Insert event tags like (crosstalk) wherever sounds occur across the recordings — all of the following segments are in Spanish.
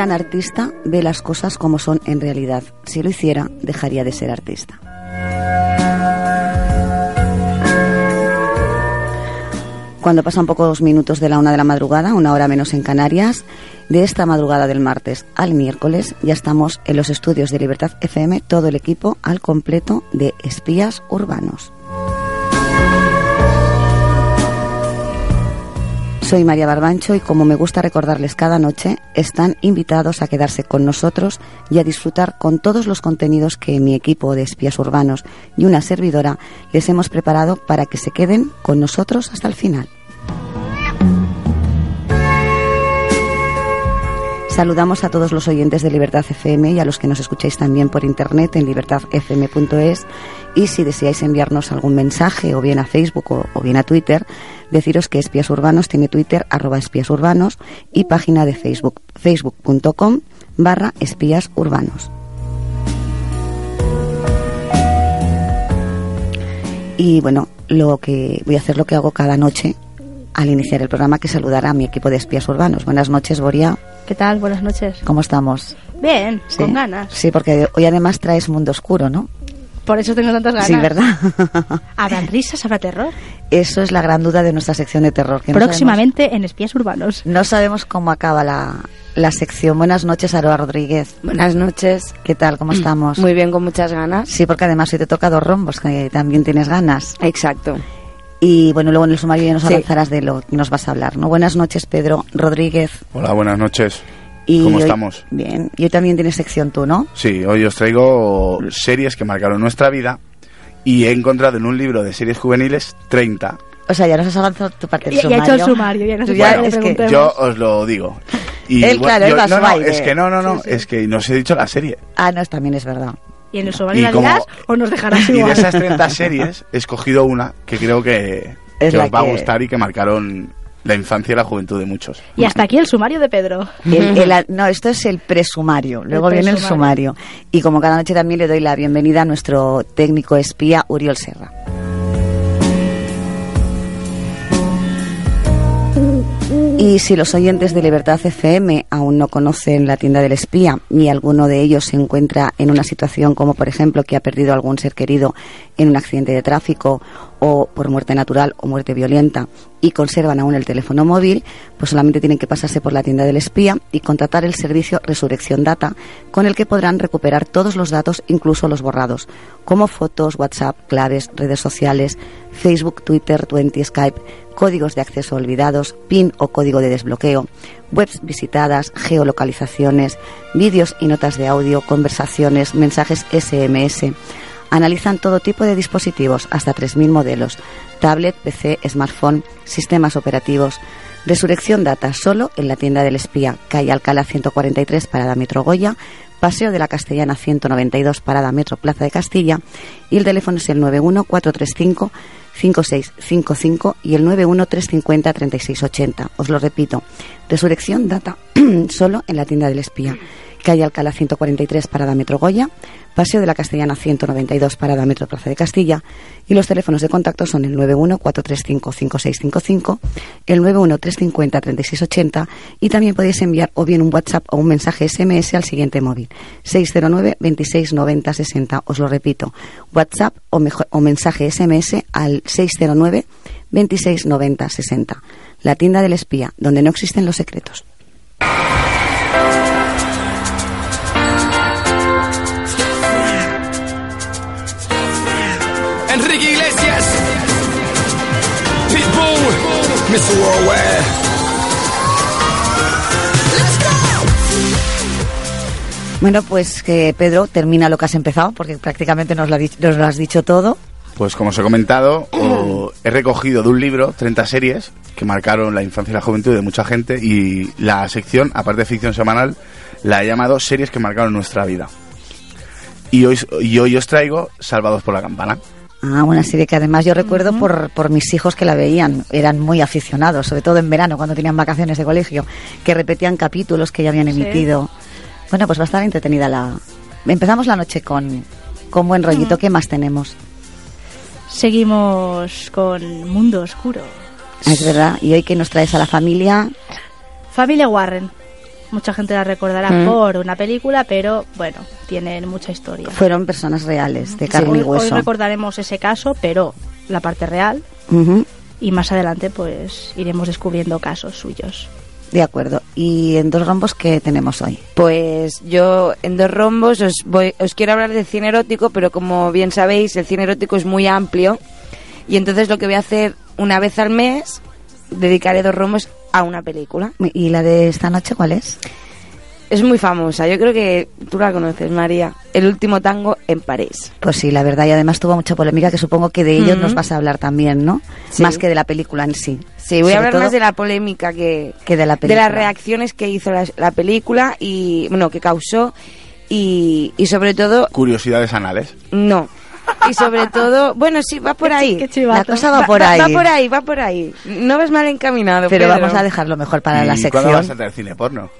Gran artista ve las cosas como son en realidad. Si lo hiciera, dejaría de ser artista. Cuando pasan pocos minutos de la una de la madrugada, una hora menos en Canarias, de esta madrugada del martes al miércoles, ya estamos en los estudios de Libertad FM, todo el equipo al completo de espías urbanos. Soy María Barbancho y como me gusta recordarles cada noche, están invitados a quedarse con nosotros y a disfrutar con todos los contenidos que mi equipo de espías urbanos y una servidora les hemos preparado para que se queden con nosotros hasta el final. Saludamos a todos los oyentes de Libertad FM y a los que nos escucháis también por internet en libertadfm.es y si deseáis enviarnos algún mensaje o bien a Facebook o, bien a Twitter, deciros que Espías Urbanos tiene Twitter arroba espías urbanos y página de Facebook facebook.com barra espías urbanos. Y bueno, lo que voy a hacer lo que hago cada noche al iniciar el programa, que saludar a mi equipo de espías urbanos. Buenas noches, Boria. ¿Qué tal? Buenas noches. ¿Cómo estamos? Bien, con ganas. Sí, porque hoy además traes Mundo Oscuro, ¿no? Por eso tengo tantas ganas. Sí, ¿verdad? (laughs) ¿Habrán risas? ¿Habrá terror? Eso es la gran duda de nuestra sección de terror. Próximamente en Espías Urbanos. No sabemos cómo acaba la, la sección. Buenas noches, Aroa Rodríguez. Buenas noches. ¿Qué tal? ¿Cómo estamos? Muy bien, con muchas ganas. Sí, porque además hoy te toca dos rombos, que también tienes ganas. Exacto. Y bueno, luego en el sumario ya nos avanzarás de lo que nos vas a hablar, ¿no? Buenas noches, Pedro Rodríguez. Hola, buenas noches. ¿Cómo estamos? Bien. Y hoy también tienes sección tú, ¿no? Sí, hoy os traigo series que marcaron nuestra vida y he encontrado en un libro de series juveniles 30. O sea, ya nos has avanzado tu parte del ya, sumario. Ya he hecho el sumario, ya no sé bueno, es que yo os lo digo. Y él, claro, él no, no, es que no, no, no, es que no os he dicho la serie. Ah, no, también es verdad. ¿Y en el sumario la dirás o nos dejarás igual? Y de esas 30 (laughs) series he escogido una que creo que, que os va a gustar y que marcaron la infancia y la juventud de muchos. Y hasta aquí el sumario de Pedro. (laughs) no, esto es el presumario, luego viene el sumario. Y como cada noche también le doy la bienvenida a nuestro técnico espía Uriol Serra. Y si los oyentes de Libertad FM aún no conocen la tienda del espía y alguno de ellos se encuentra en una situación como por ejemplo que ha perdido algún ser querido en un accidente de tráfico o por muerte natural o muerte violenta y conservan aún el teléfono móvil, pues solamente tienen que pasarse por la tienda del espía y contratar el servicio Resurrección Data, con el que podrán recuperar todos los datos, incluso los borrados, como fotos, WhatsApp, claves, redes sociales, Facebook, Twitter, Twenty, Skype, códigos de acceso olvidados, PIN o código de desbloqueo, webs visitadas, geolocalizaciones, vídeos y notas de audio, conversaciones, mensajes SMS, Analizan todo tipo de dispositivos, hasta 3.000 modelos, tablet, PC, smartphone, sistemas operativos. Resurrección Data, solo en la tienda del espía, calle Alcalá 143, Parada Metro Goya, Paseo de la Castellana 192, Parada Metro Plaza de Castilla, y el teléfono es el 91435 5655 y el 91350 3680. Os lo repito, Resurrección Data, (clears throat) solo en la tienda del espía calle Alcalá 143, Parada Metro Goya, Paseo de la Castellana 192, Parada Metro Plaza de Castilla, y los teléfonos de contacto son el 914355655, el 913503680 y también podéis enviar o bien un WhatsApp o un mensaje SMS al siguiente móvil, 609 26 60. Os lo repito, WhatsApp o, o mensaje SMS al 609 26 60. La tienda del espía, donde no existen los secretos. Mr. Worldwide. Bueno, pues que Pedro termina lo que has empezado, porque prácticamente nos lo, has dicho todo. Pues como os he comentado, he recogido de un libro 30 series que marcaron la infancia y la juventud de mucha gente y la sección, aparte de ficción semanal, la he llamado Series que marcaron nuestra vida. Y hoy, y hoy os traigo Salvados por la Campana. Ah, una serie que además yo recuerdo por, por mis hijos que la veían, eran muy aficionados, sobre todo en verano cuando tenían vacaciones de colegio, que repetían capítulos que ya habían emitido. Bueno, pues va a estar entretenida la... Empezamos la noche con, con buen rollito, ¿qué más tenemos? Seguimos con Mundo Oscuro. Es verdad, y hoy que nos traes a la familia... Familia Warren. Mucha gente la recordará Mm. por una película, pero bueno, tienen mucha historia. Fueron personas reales, de carne hoy, y hoy hueso. recordaremos ese caso, pero la parte real, y más adelante pues iremos descubriendo casos suyos. De acuerdo. ¿Y en dos rombos qué tenemos hoy? Pues yo en dos rombos os, voy, os quiero hablar de cine erótico, pero como bien sabéis, el cine erótico es muy amplio. Y entonces lo que voy a hacer una vez al mes, dedicaré dos rombos a una película. ¿Y la de esta noche cuál es? Es muy famosa, yo creo que tú la conoces, María. El último tango en París. Pues sí, la verdad, y además tuvo mucha polémica, que supongo que de ello Ujú. nos vas a hablar también, ¿no? Sí. Más que de la película en sí. Sí, voy Sobre a hablar más de la polémica que, que de la de película. las reacciones que hizo la, la película y, bueno, que causó y, y sobre todo, Curiosidades anales. no. Y sobre (laughs) todo, bueno, sí, va por ahí. La cosa va por ahí. Va por ahí, va por ahí. No vas mal encaminado, Pero Pedro. vamos a dejarlo mejor para ¿Y la cuándo vas a sección. traer cine porno?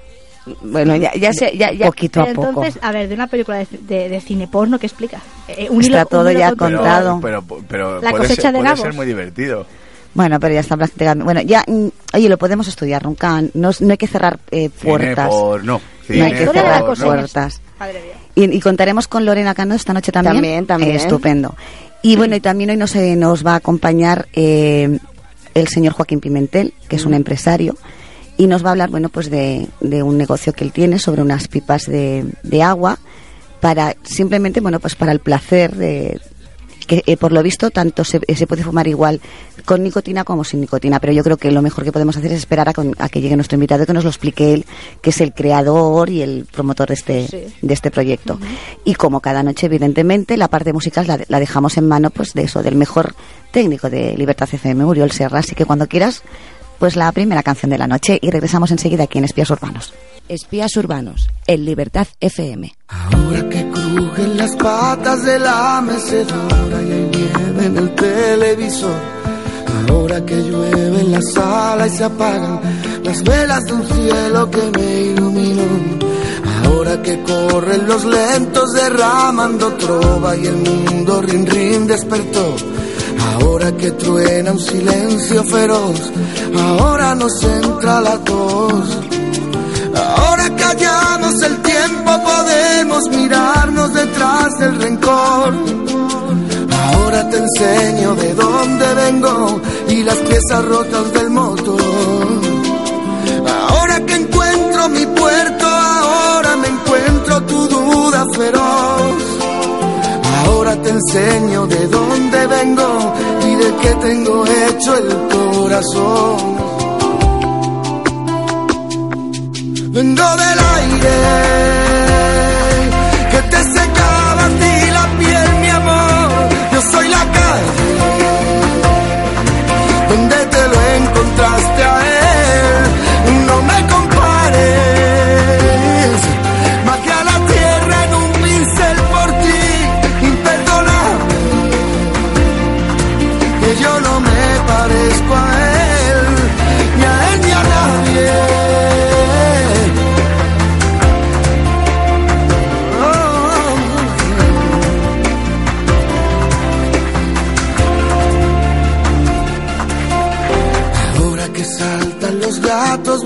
Bueno, ya, ya sé, ya, ya. Poquito Pero a poco. entonces, a ver, de una película de, de- de cine porno, ¿qué explica? Eh, un Está hilo- todo un hilo ya contado. Pero, pero, pero La puede, cosecha ser, de puede ser muy divertido. Bueno, pero ya está prácticamente. Bueno, ya. mm, Oye, lo podemos estudiar, nunca. No, no hay que cerrar eh, Cine puertas. porno. No hay Cine que Historia de la cerrar puertas. Madre mía. Y, y contaremos con Lorena Cano esta noche también. También, también. Eh, estupendo. Y bueno, y también hoy nos, eh, nos va a acompañar eh, el señor Joaquín Pimentel, que es un empresario, y nos va a hablar, bueno, pues de, de un negocio que él tiene sobre unas pipas de, de agua para simplemente, bueno, pues para el placer de que eh, por lo visto tanto se, eh, se puede fumar igual con nicotina como sin nicotina, pero yo creo que lo mejor que podemos hacer es esperar a, con- a que llegue nuestro invitado y que nos lo explique él, que es el creador y el promotor de este, Sí. de este proyecto. Y como cada noche, evidentemente, la parte musical la, la dejamos en mano pues de eso, del mejor técnico de Libertad FM, Uriol Serra, así que cuando quieras, pues la primera canción de la noche y regresamos enseguida aquí en Espías Urbanos. Espías urbanos, en Libertad FM. Ahora que crujen las patas de la mecedora y hay nieve en el televisor. Ahora que llueve en la sala y se apagan las velas de un cielo que me iluminó. Ahora que corren los lentos derramando trova y el mundo rin rin despertó. Ahora que truena un silencio feroz, ahora nos entra la tos. Ahora callamos el tiempo, podemos mirarnos detrás del rencor. Ahora te enseño de dónde vengo y las piezas rotas del motor. Ahora que encuentro mi puerto, ahora me encuentro tu duda feroz. Enseño de dónde vengo y de qué tengo hecho el corazón. Vengo del aire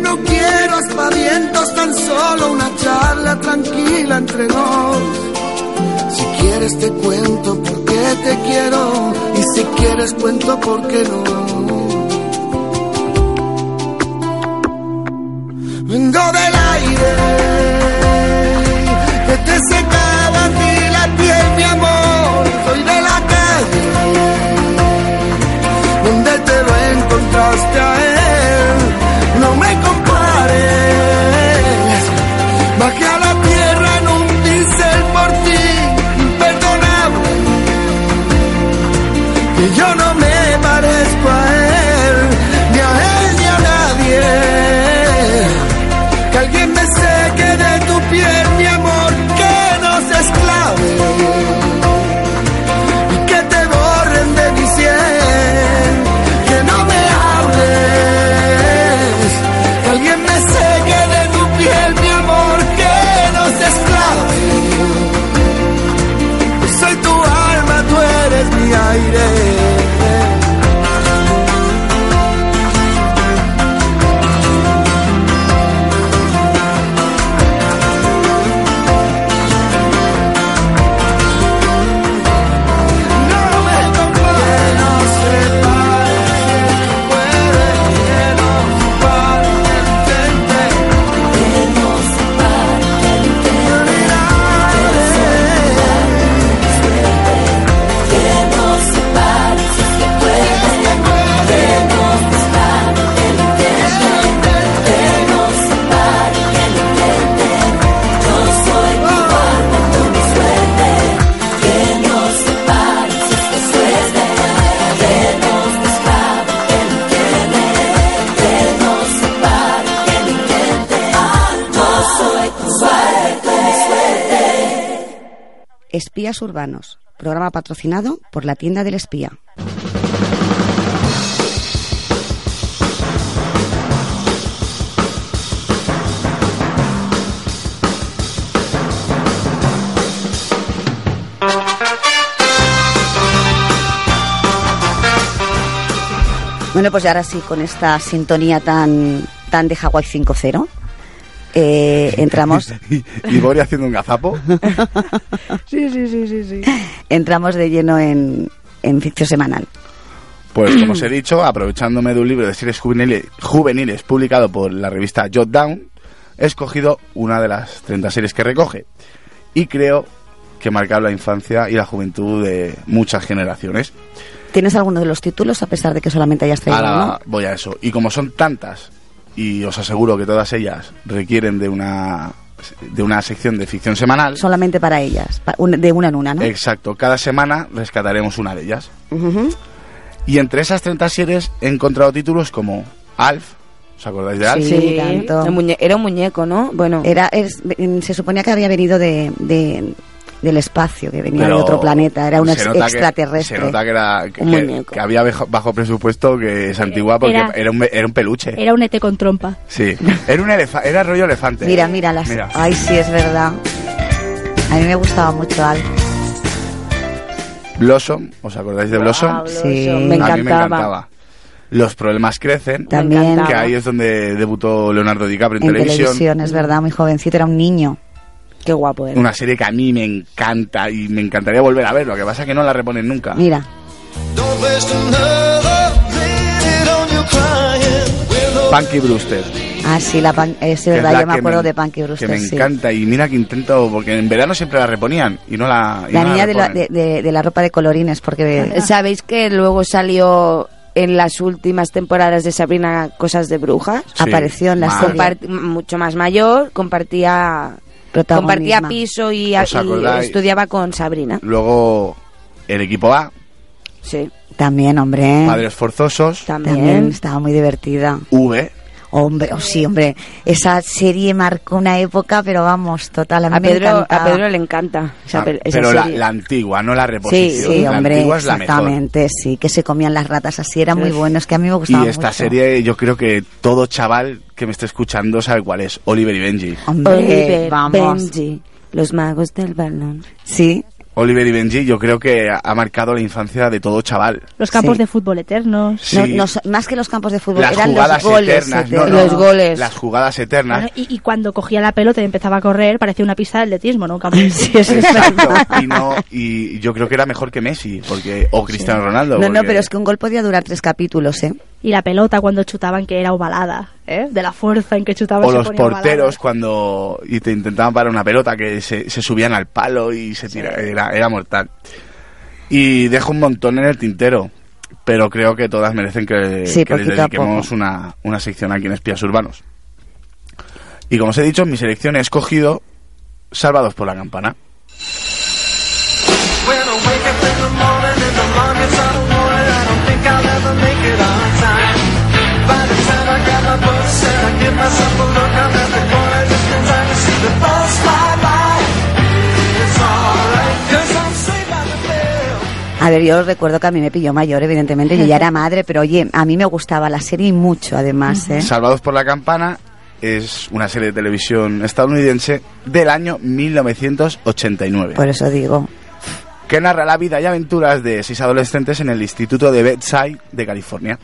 No quiero aspavientos, tan solo una charla tranquila entre nos. Si quieres te cuento por qué te quiero y si quieres cuento por qué no. Vengo del aire Urbanos, programa patrocinado por la tienda del espía. Bueno, pues ahora sí, con esta sintonía tan, tan de Hawaii 5.0, eh, entramos, y, (laughs) y Bori haciendo un gazapo. (laughs) sí, sí, sí, sí, sí. entramos de lleno en, en ficción semanal. Pues como os he dicho, aprovechándome de un libro de series juveniles, juveniles publicado por la revista Jot Down, he escogido una de las 30 series que recoge. Y creo que marcaron la infancia y la juventud de muchas generaciones. ¿Tienes alguno de los títulos a pesar de que solamente hayas traído Ahora uno? voy a eso. Y como son tantas, y os aseguro que todas ellas requieren de una de una sección de ficción semanal. Solamente para ellas, de una en una, ¿no? Exacto, cada semana rescataremos una de ellas. Y entre esas 30 series he encontrado títulos como Alf, ¿os acordáis de Alf? Sí, tanto. el muñe- era un muñeco, ¿no? Bueno, Era, es- se suponía que había venido de, de- del espacio, que venía Pero de otro planeta, era un se ex- nota que- extraterrestre. se nota que era, que, Un que- muñeco. que había bajo, bajo presupuesto que es antigua porque era, Era- un, era un peluche. Era un ET con trompa. Sí, (laughs) era un elefante, era rollo elefante. Mira, mira, las... Mira. Ay, sí, es verdad. A mí me gustaba mucho Alf. Blossom, ¿os acordáis de Blossom? Ah, Sí. Blossom, A me mí A mí me encantaba. Los problemas crecen, También que ahí es donde debutó Leonardo DiCaprio en, en televisión. televisión, es verdad, muy jovencito, era un niño. Qué guapo era. Una serie que a mí me encanta y me encantaría volver a ver. Lo que pasa es que no la reponen nunca. Mira, Punky Brewster. ah, sí, la pan- es que es verdad, la yo me que acuerdo de Punky Que Brewster, me sí. encanta y mira que intento, porque en verano siempre la reponían y no la. y La no niña de la, de, de- de la ropa de colorines, porque... ¿Sabéis que luego salió en las últimas temporadas de Sabrina Cosas de Brujas? Sí, apareció en la serie. Mucho más mayor, compartía. Compartía piso y, ¿Os y estudiaba con Sabrina. Luego, el equipo A, Sí, También, hombre. Padres Forzosos, también. También estaba muy divertida. V, Hombre, oh, sí, hombre. Esa serie marcó una época, pero vamos, total. A, mí A me Pedro, a encantaba. Pedro le encanta esa, Ah, esa pero la, serie. la antigua, no la reposición. Sí, la hombre, antigua es la mejor. exactamente, sí, que se comían las ratas así, era muy bueno, es que a mí me gustaba Y esta mucho. serie, yo creo que todo chaval que me esté escuchando sabe cuál es, Oliver y Benji. Hombre, Oliver, vamos. Benji, los magos del balón. Sí, Oliver y Benji yo creo que ha marcado la infancia de todo chaval. Los campos Sí. de fútbol eternos. Sí. No- no so- más que los campos de fútbol, Las eran jugadas los goles. eternas, no, eternos. no, Los goles. Las jugadas eternas. Bueno, y, y cuando cogía la pelota y empezaba a correr, parecía una pista de atletismo, ¿no? De- Exacto. Y, no, y yo creo que era mejor que Messi, porque o Cristiano Ronaldo. No, no, pero es que un gol podía durar tres capítulos, ¿eh? Y la pelota cuando chutaban que era ovalada, ¿eh? De la fuerza en que chutaban O se los ponía ovalada. porteros cuando y te intentaban parar una pelota que se, se subían al palo y se tira, era, era mortal. Y dejo un montón en el tintero, pero creo que todas merecen que, Sí, que les dediquemos una, una sección aquí en Espías Urbanos. Y como os he dicho, en mi selección he escogido Salvados por la Campana. A ver, yo recuerdo que a mí me pilló mayor, evidentemente, yo ya era madre, pero oye, a mí me gustaba la serie y mucho, además, ¿eh? Salvados por la Campana es una serie de televisión estadounidense del año 1989. Por eso digo. que narra la vida y aventuras de seis adolescentes en el Instituto de Bedside de California.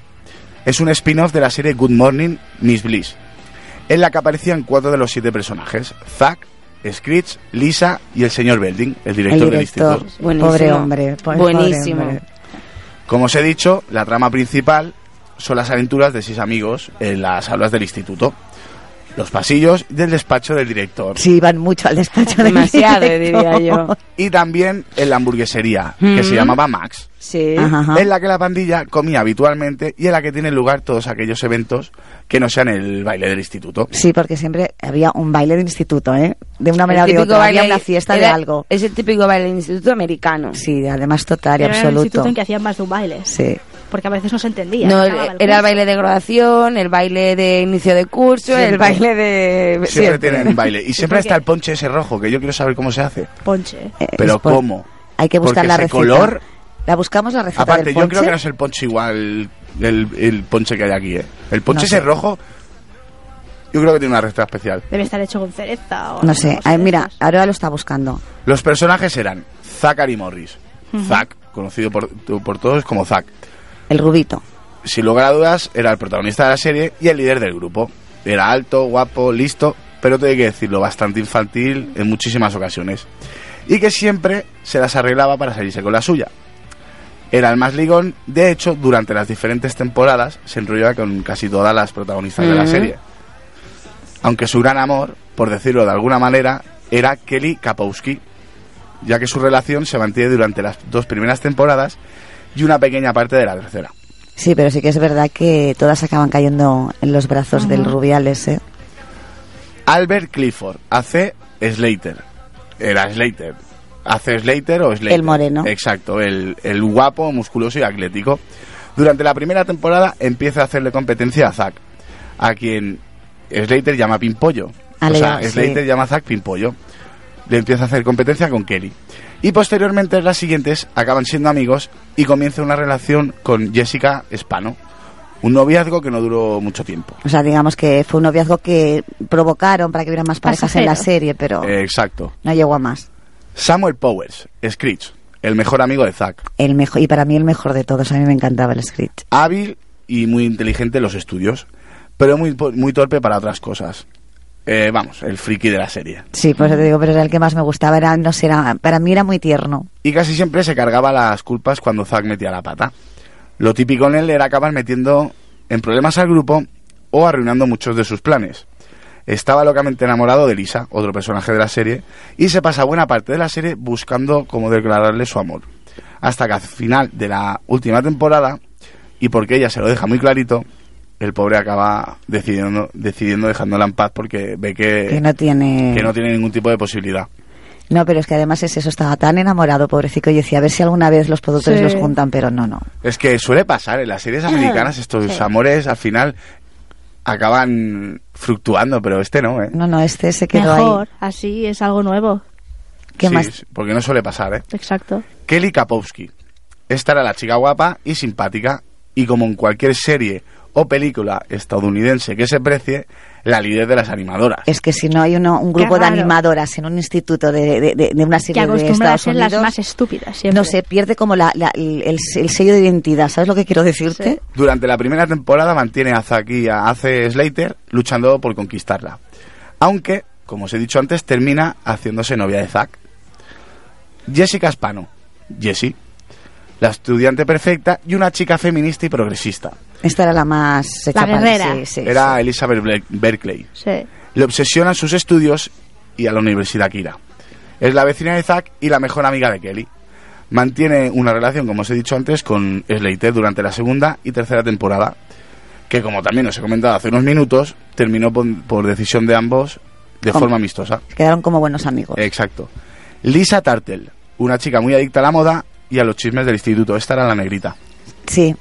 Es un spin-off de la serie Good Morning, Miss Bliss, en la que aparecían cuatro de los siete personajes, Zack, Screech, Lisa y el señor Belding, el director, El del instituto. Buenísimo. Pobre hombre. Buenísimo. pobre hombre. Como os he dicho, la trama principal son las aventuras de seis amigos en las aulas del instituto, los pasillos del despacho del director Sí, iban mucho al despacho del Demasiado, director. diría yo. y también en la hamburguesería, que se Mm. llamaba Max. Sí. Ajá, en la que la pandilla comía habitualmente y en la que tienen lugar todos aquellos eventos que no sean el baile del instituto. Sí, porque siempre había un baile de instituto, ¿eh? De una manera o de otra. Había una fiesta de era- algo. Es el típico baile del instituto americano. Sí, además total y Era el absoluto. instituto en que hacían más de un baile. Sí. Porque a veces no se entendía. No, era el baile de graduación, el baile de inicio de curso, el baile de... Siempre tienen baile. Y siempre está el ponche ese rojo, que yo quiero saber cómo se hace. Ponche. Eh, Pero es ¿cómo? Hay que buscar Porque la ese receta. color- La buscamos la receta Aparte, del yo creo que no es el ponche igual el, el ponche que hay aquí, ¿eh? El ponche No ese sé. rojo, yo creo que tiene una receta especial. Debe estar hecho con cereza o No sé. Ay, mira, ahora lo está buscando. Los personajes eran Zachary Morris. Zack, conocido por, por todos como Zack. El rubito. Sin lugar a dudas, era el protagonista de la serie y el líder del grupo. Era alto, guapo, listo, pero tengo que decirlo, bastante infantil en muchísimas ocasiones. Y que siempre se las arreglaba para salirse con la suya. Era el más ligón, de hecho, durante las diferentes temporadas se enrollaba con casi todas las protagonistas de la serie. Aunque su gran amor, por decirlo de alguna manera, era Kelly Kapowski, ya que su relación se mantiene durante las dos primeras temporadas y una pequeña parte de la tercera. Sí, pero sí que es verdad que todas acaban cayendo en los brazos del Rubiales, ¿eh? Albert Clifford hace Slater. Era Slater. Hace Slater o Slater. El moreno. Exacto, el, el guapo, musculoso y atlético. Durante la primera temporada empieza a hacerle competencia a Zack, a quien Slater llama Pimpollo. Ale, o sea, sí. Slater llama a Zack Pimpollo. Le empieza a hacer competencia con Kelly. Y posteriormente las siguientes acaban siendo amigos y comienza una relación con Jessica Spano. Un noviazgo que no duró mucho tiempo. O sea, digamos que fue un noviazgo que provocaron para que hubiera más parejas en la serie, pero Eh, exacto. no llegó a más. Samuel Powers, Screech, el mejor amigo de Zack. El mejor, y para mí el mejor de todos, a mí me encantaba el script. Hábil y muy inteligente en los estudios, pero muy, po- muy torpe para otras cosas. Eh, vamos, el friki de la serie. Sí, pues te digo, pero era el que más me gustaba, era, no sé, era- para mí era muy tierno. Y casi siempre se cargaba las culpas cuando Zack metía la pata. Lo típico en él era acabar metiendo en problemas al grupo o arruinando muchos de sus planes. Estaba locamente enamorado de Lisa, otro personaje de la serie, y se pasa buena parte de la serie buscando cómo declararle su amor. Hasta que al final de la última temporada, y porque ella se lo deja muy clarito, el pobre acaba decidiendo, decidiendo dejándola en paz porque ve que, Que no tiene... que no tiene ningún tipo de posibilidad. No, pero es que además es eso, estaba tan enamorado, pobrecito, y decía, a ver si alguna vez los productores Sí. los juntan, pero no, no. Es que suele pasar en las series americanas estos Sí. amores al final acaban fluctuando, pero este no, ¿eh? No, no, este se quedó Mejor, ahí. así es algo nuevo. ¿Qué Sí, más? sí, Porque no suele pasar, ¿eh? Exacto. Kelly Kapowski. Esta era la chica guapa y simpática y como en cualquier serie o película estadounidense que se precie, la líder de las animadoras. Es que si no hay uno, un grupo de animadoras en un instituto de, de- de- de una Que serie de acostumbran a Estados ser las Unidos, más estúpidas siempre. no se pierde como la, la- el, el sello de identidad, ¿sabes lo que quiero decirte? Sí. Durante la primera temporada mantiene a Zack y a Ace Slater luchando por conquistarla. Aunque, como os he dicho antes, termina haciéndose novia de Zack. Jessica Spano, Jessie, la estudiante perfecta y una chica feminista y progresista. Esta era la más hecha para- guerrera. sí, sí, Era sí. Elizabeth Ber- Berkeley. Sí. Le obsesionan sus estudios y a la universidad que irá. Es la vecina de Zack y la mejor amiga de Kelly. Mantiene una relación, como os he dicho antes, con Slater durante la segunda y tercera temporada, que como también os he comentado hace unos minutos, terminó por, por decisión de ambos de ¿Cómo? forma amistosa. Quedaron como buenos amigos. Exacto. Lisa Tartel, una chica muy adicta a la moda y a los chismes del instituto. Esta era la negrita. Sí,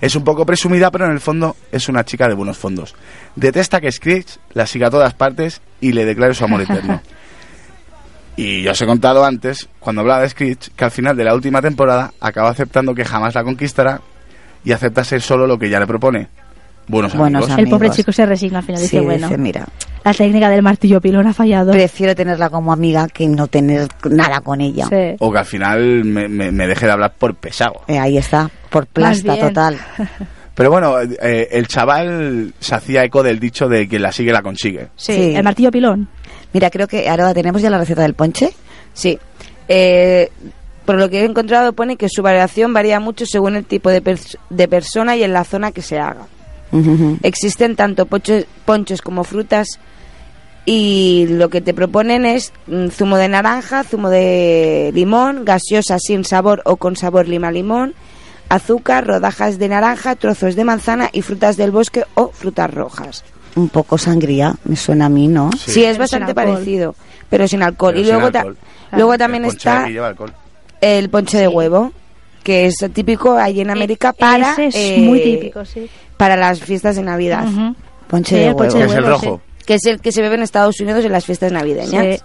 Es un poco presumida, pero en el fondo es una chica de buenos fondos. Detesta que Screech la siga a todas partes y le declare su amor eterno. (laughs) Y yo os he contado antes, cuando hablaba de Screech, que al final de la última temporada acaba aceptando que jamás la conquistará y acepta ser solo lo que ella le propone. Buenos, Buenos amigos. El pobre chico se resigna al final. sí, dice, bueno, dice, mira, la técnica del martillo pilón ha fallado. prefiero tenerla como amiga que no tener nada con ella. Sí. O que al final me, me- me deje de hablar por pesado. Eh, ahí está, por plasta total. (laughs) Pero bueno, eh, el chaval se hacía eco del dicho de quien la sigue la consigue. Sí, Sí. el martillo pilón. Mira, creo que ahora tenemos ya la receta del ponche. Sí. Eh, por lo que he encontrado pone que su variación varía mucho según el tipo de, pers- de persona y en la zona que se haga. Existen tanto ponchos como frutas y lo que te proponen es mm, zumo de naranja, zumo de limón, gaseosa sin sabor o con sabor lima-limón, azúcar, rodajas de naranja, trozos de manzana y frutas del bosque o frutas rojas. Un poco sangría, me suena a mí, ¿no? Sí. Sí, es Pero sin bastante alcohol. parecido, pero sin alcohol. Pero y sin luego, ta- luego también El está aquí lleva alcohol. el ponche de huevo. Que es típico ahí en América E- para ese es eh, muy típico, sí. para las fiestas de Navidad. Ponche Sí, de huevo. de es el rojo. que es el que se bebe en Estados Unidos en las fiestas navideñas. Sí.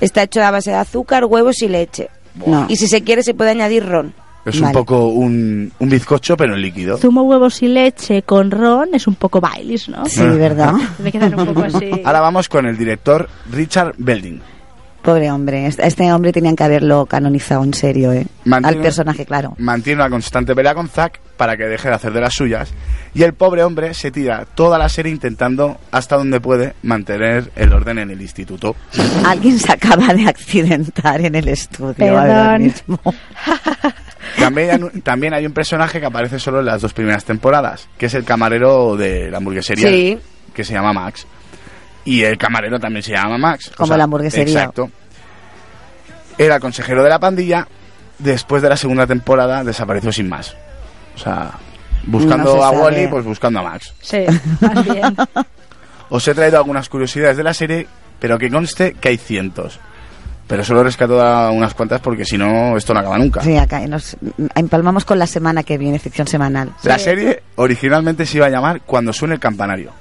Está hecho a base de azúcar, huevos y leche. No. Y si se quiere se puede añadir ron. Es un poco un, un bizcocho, pero en líquido. Zumo, huevos y leche con ron es un poco bailis, ¿no? Sí, ¿verdad? (laughs) Me quedan un poco así. Ahora vamos con el director Richard Belding. Pobre hombre. Este hombre tenían que haberlo canonizado en serio, ¿eh? Mantiene- Al personaje, claro. Mantiene una constante pelea con Zack para que deje de hacer de las suyas. Y el pobre hombre se tira toda la serie intentando, hasta donde puede, mantener el orden en el instituto. Alguien se acaba de accidentar en el estudio. ahora Perdón. mismo. (laughs) También hay, un, también hay un personaje que aparece solo en las dos primeras temporadas, que es el camarero de la hamburguesería, Sí. que se llama Max. Y el camarero también se llama Max. Como la hamburguesería. Exacto. Era consejero de la pandilla. Después de la segunda temporada desapareció sin más. O sea, buscando No se a sabe. Wally, pues buscando a Max. Sí, más (laughs) bien. Os he traído algunas curiosidades de la serie, pero que conste que hay cientos. Pero solo rescato a unas cuantas porque si no, esto no acaba nunca. Sí, acá nos empalmamos con la semana que viene, ficción semanal. La serie originalmente se iba a llamar Cuando suene el campanario.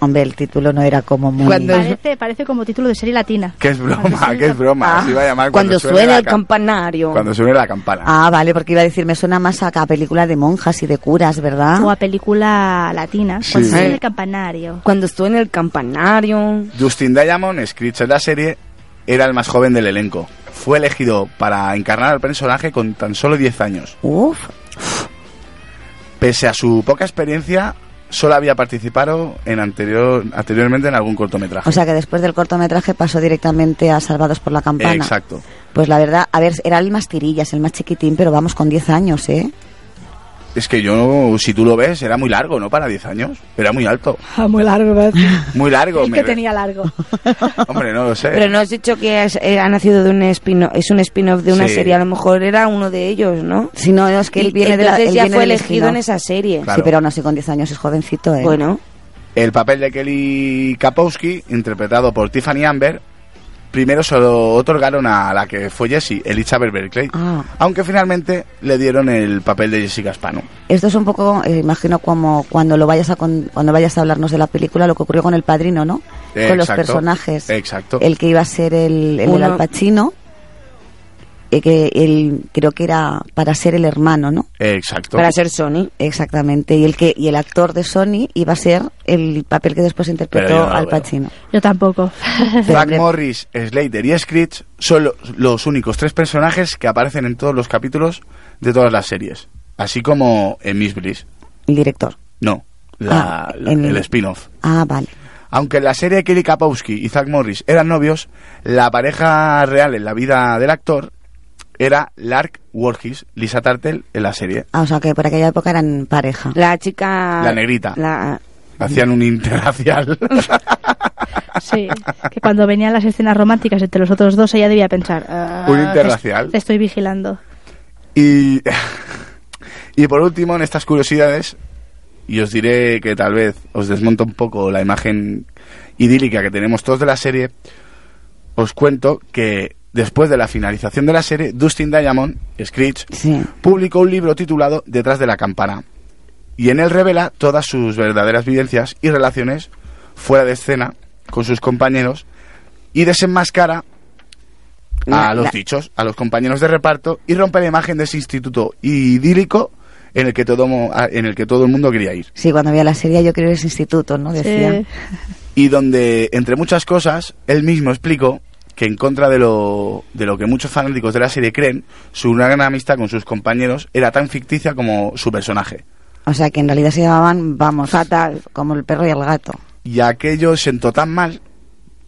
Hombre, el título no era como muy... Cuando- Parece, parece como título de serie latina. Que es broma, que es broma. Se iba a llamar Cuando, suene suene el cam- campanario. Cuando suene la campana. Ah, vale, porque iba a decir, me suena más a ca- película de monjas y de curas, ¿verdad? O a película latina. Sí. Cuando suena Eh. el campanario. Cuando suene el campanario. Justin Diamond, Screech en la serie, era el más joven del elenco. Fue elegido para encarnar al personaje con tan solo 10 años. Uf, Pese a su poca experiencia, solo había participado en anterior, anteriormente en algún cortometraje. o sea que después del cortometraje pasó directamente a Salvados por la Campana. Exacto. Pues la verdad, a ver, era el más tirillas, el más chiquitín, pero vamos con 10 años, ¿eh? Es que yo, si tú lo ves, era muy largo, ¿no? Para 10 años. Era muy alto. Ah, muy largo, ¿verdad? Muy largo. Es que tenía largo. (laughs) Hombre, no lo sé. Pero no has dicho que es- eh, ha nacido de un spin es un spin-off de una Sí. serie. A lo mejor era uno de ellos, ¿no? Si no, es que él viene de la... entonces él ya viene fue elegido en spin-off. esa serie. Claro. Sí, pero aún así con 10 años es jovencito, ¿eh? Bueno, El papel de Kelly Kapowski, interpretado por Tiffany Amber, primero se lo otorgaron a la que fue Jessie, Elizabeth Berkley. Ah. Aunque finalmente le dieron el papel de Jessica Spano. Esto es un poco, eh, imagino, como cuando lo vayas a con- cuando vayas a hablarnos de la película, lo que ocurrió con El Padrino, ¿no? Eh, con los personajes. exacto. El que iba a ser el, el, Uno- Al Pacino, eh, que el, creo que era para ser el hermano, ¿no? Exacto. para ser Sony. Exactamente. Y el que y el actor de Sony iba a ser el papel que después interpretó no Al veo. Pacino. Yo tampoco. (laughs) Hombre, Morris, Slater y Screech son lo- los únicos tres personajes que aparecen en todos los capítulos de todas las series. Así como en Miss Bliss. el director. No, la- Ah, la- en- el spin-off. Ah, vale. Aunque en la serie Kelly Kapowski y Zack Morris eran novios, la pareja real en la vida del actor era Lark Wargis, Lisa Tartel en la serie. Ah, o sea que por aquella época eran pareja. La chica... La negrita. La, Hacían un interracial. (laughs) Sí, que cuando venían las escenas románticas entre los otros dos, ella debía pensar... ah, Un te- interracial. Te estoy vigilando. y, (laughs) y por último, en estas curiosidades, y os diré que tal vez os desmonto un poco la imagen idílica que tenemos todos de la serie, os cuento que después de la finalización de la serie, Dustin Diamond, Screech, Sí. publicó un libro titulado Detrás de la campana. Y en él revela todas sus verdaderas vivencias y relaciones fuera de escena con sus compañeros y desenmascara a La- los la- dichos, a los compañeros de reparto y rompe la imagen de ese instituto idílico en el que todo, en el que todo el mundo quería ir. Sí, cuando había la serie yo a ese instituto, ¿no? Decía. Sí. Y donde, entre muchas cosas, él mismo explicó que en contra de lo, de lo que muchos fanáticos de la serie creen, su gran amistad con sus compañeros era tan ficticia como su personaje. O sea que en realidad se llamaban, vamos, Fatal. como el perro y el gato. Y aquello sentó tan mal,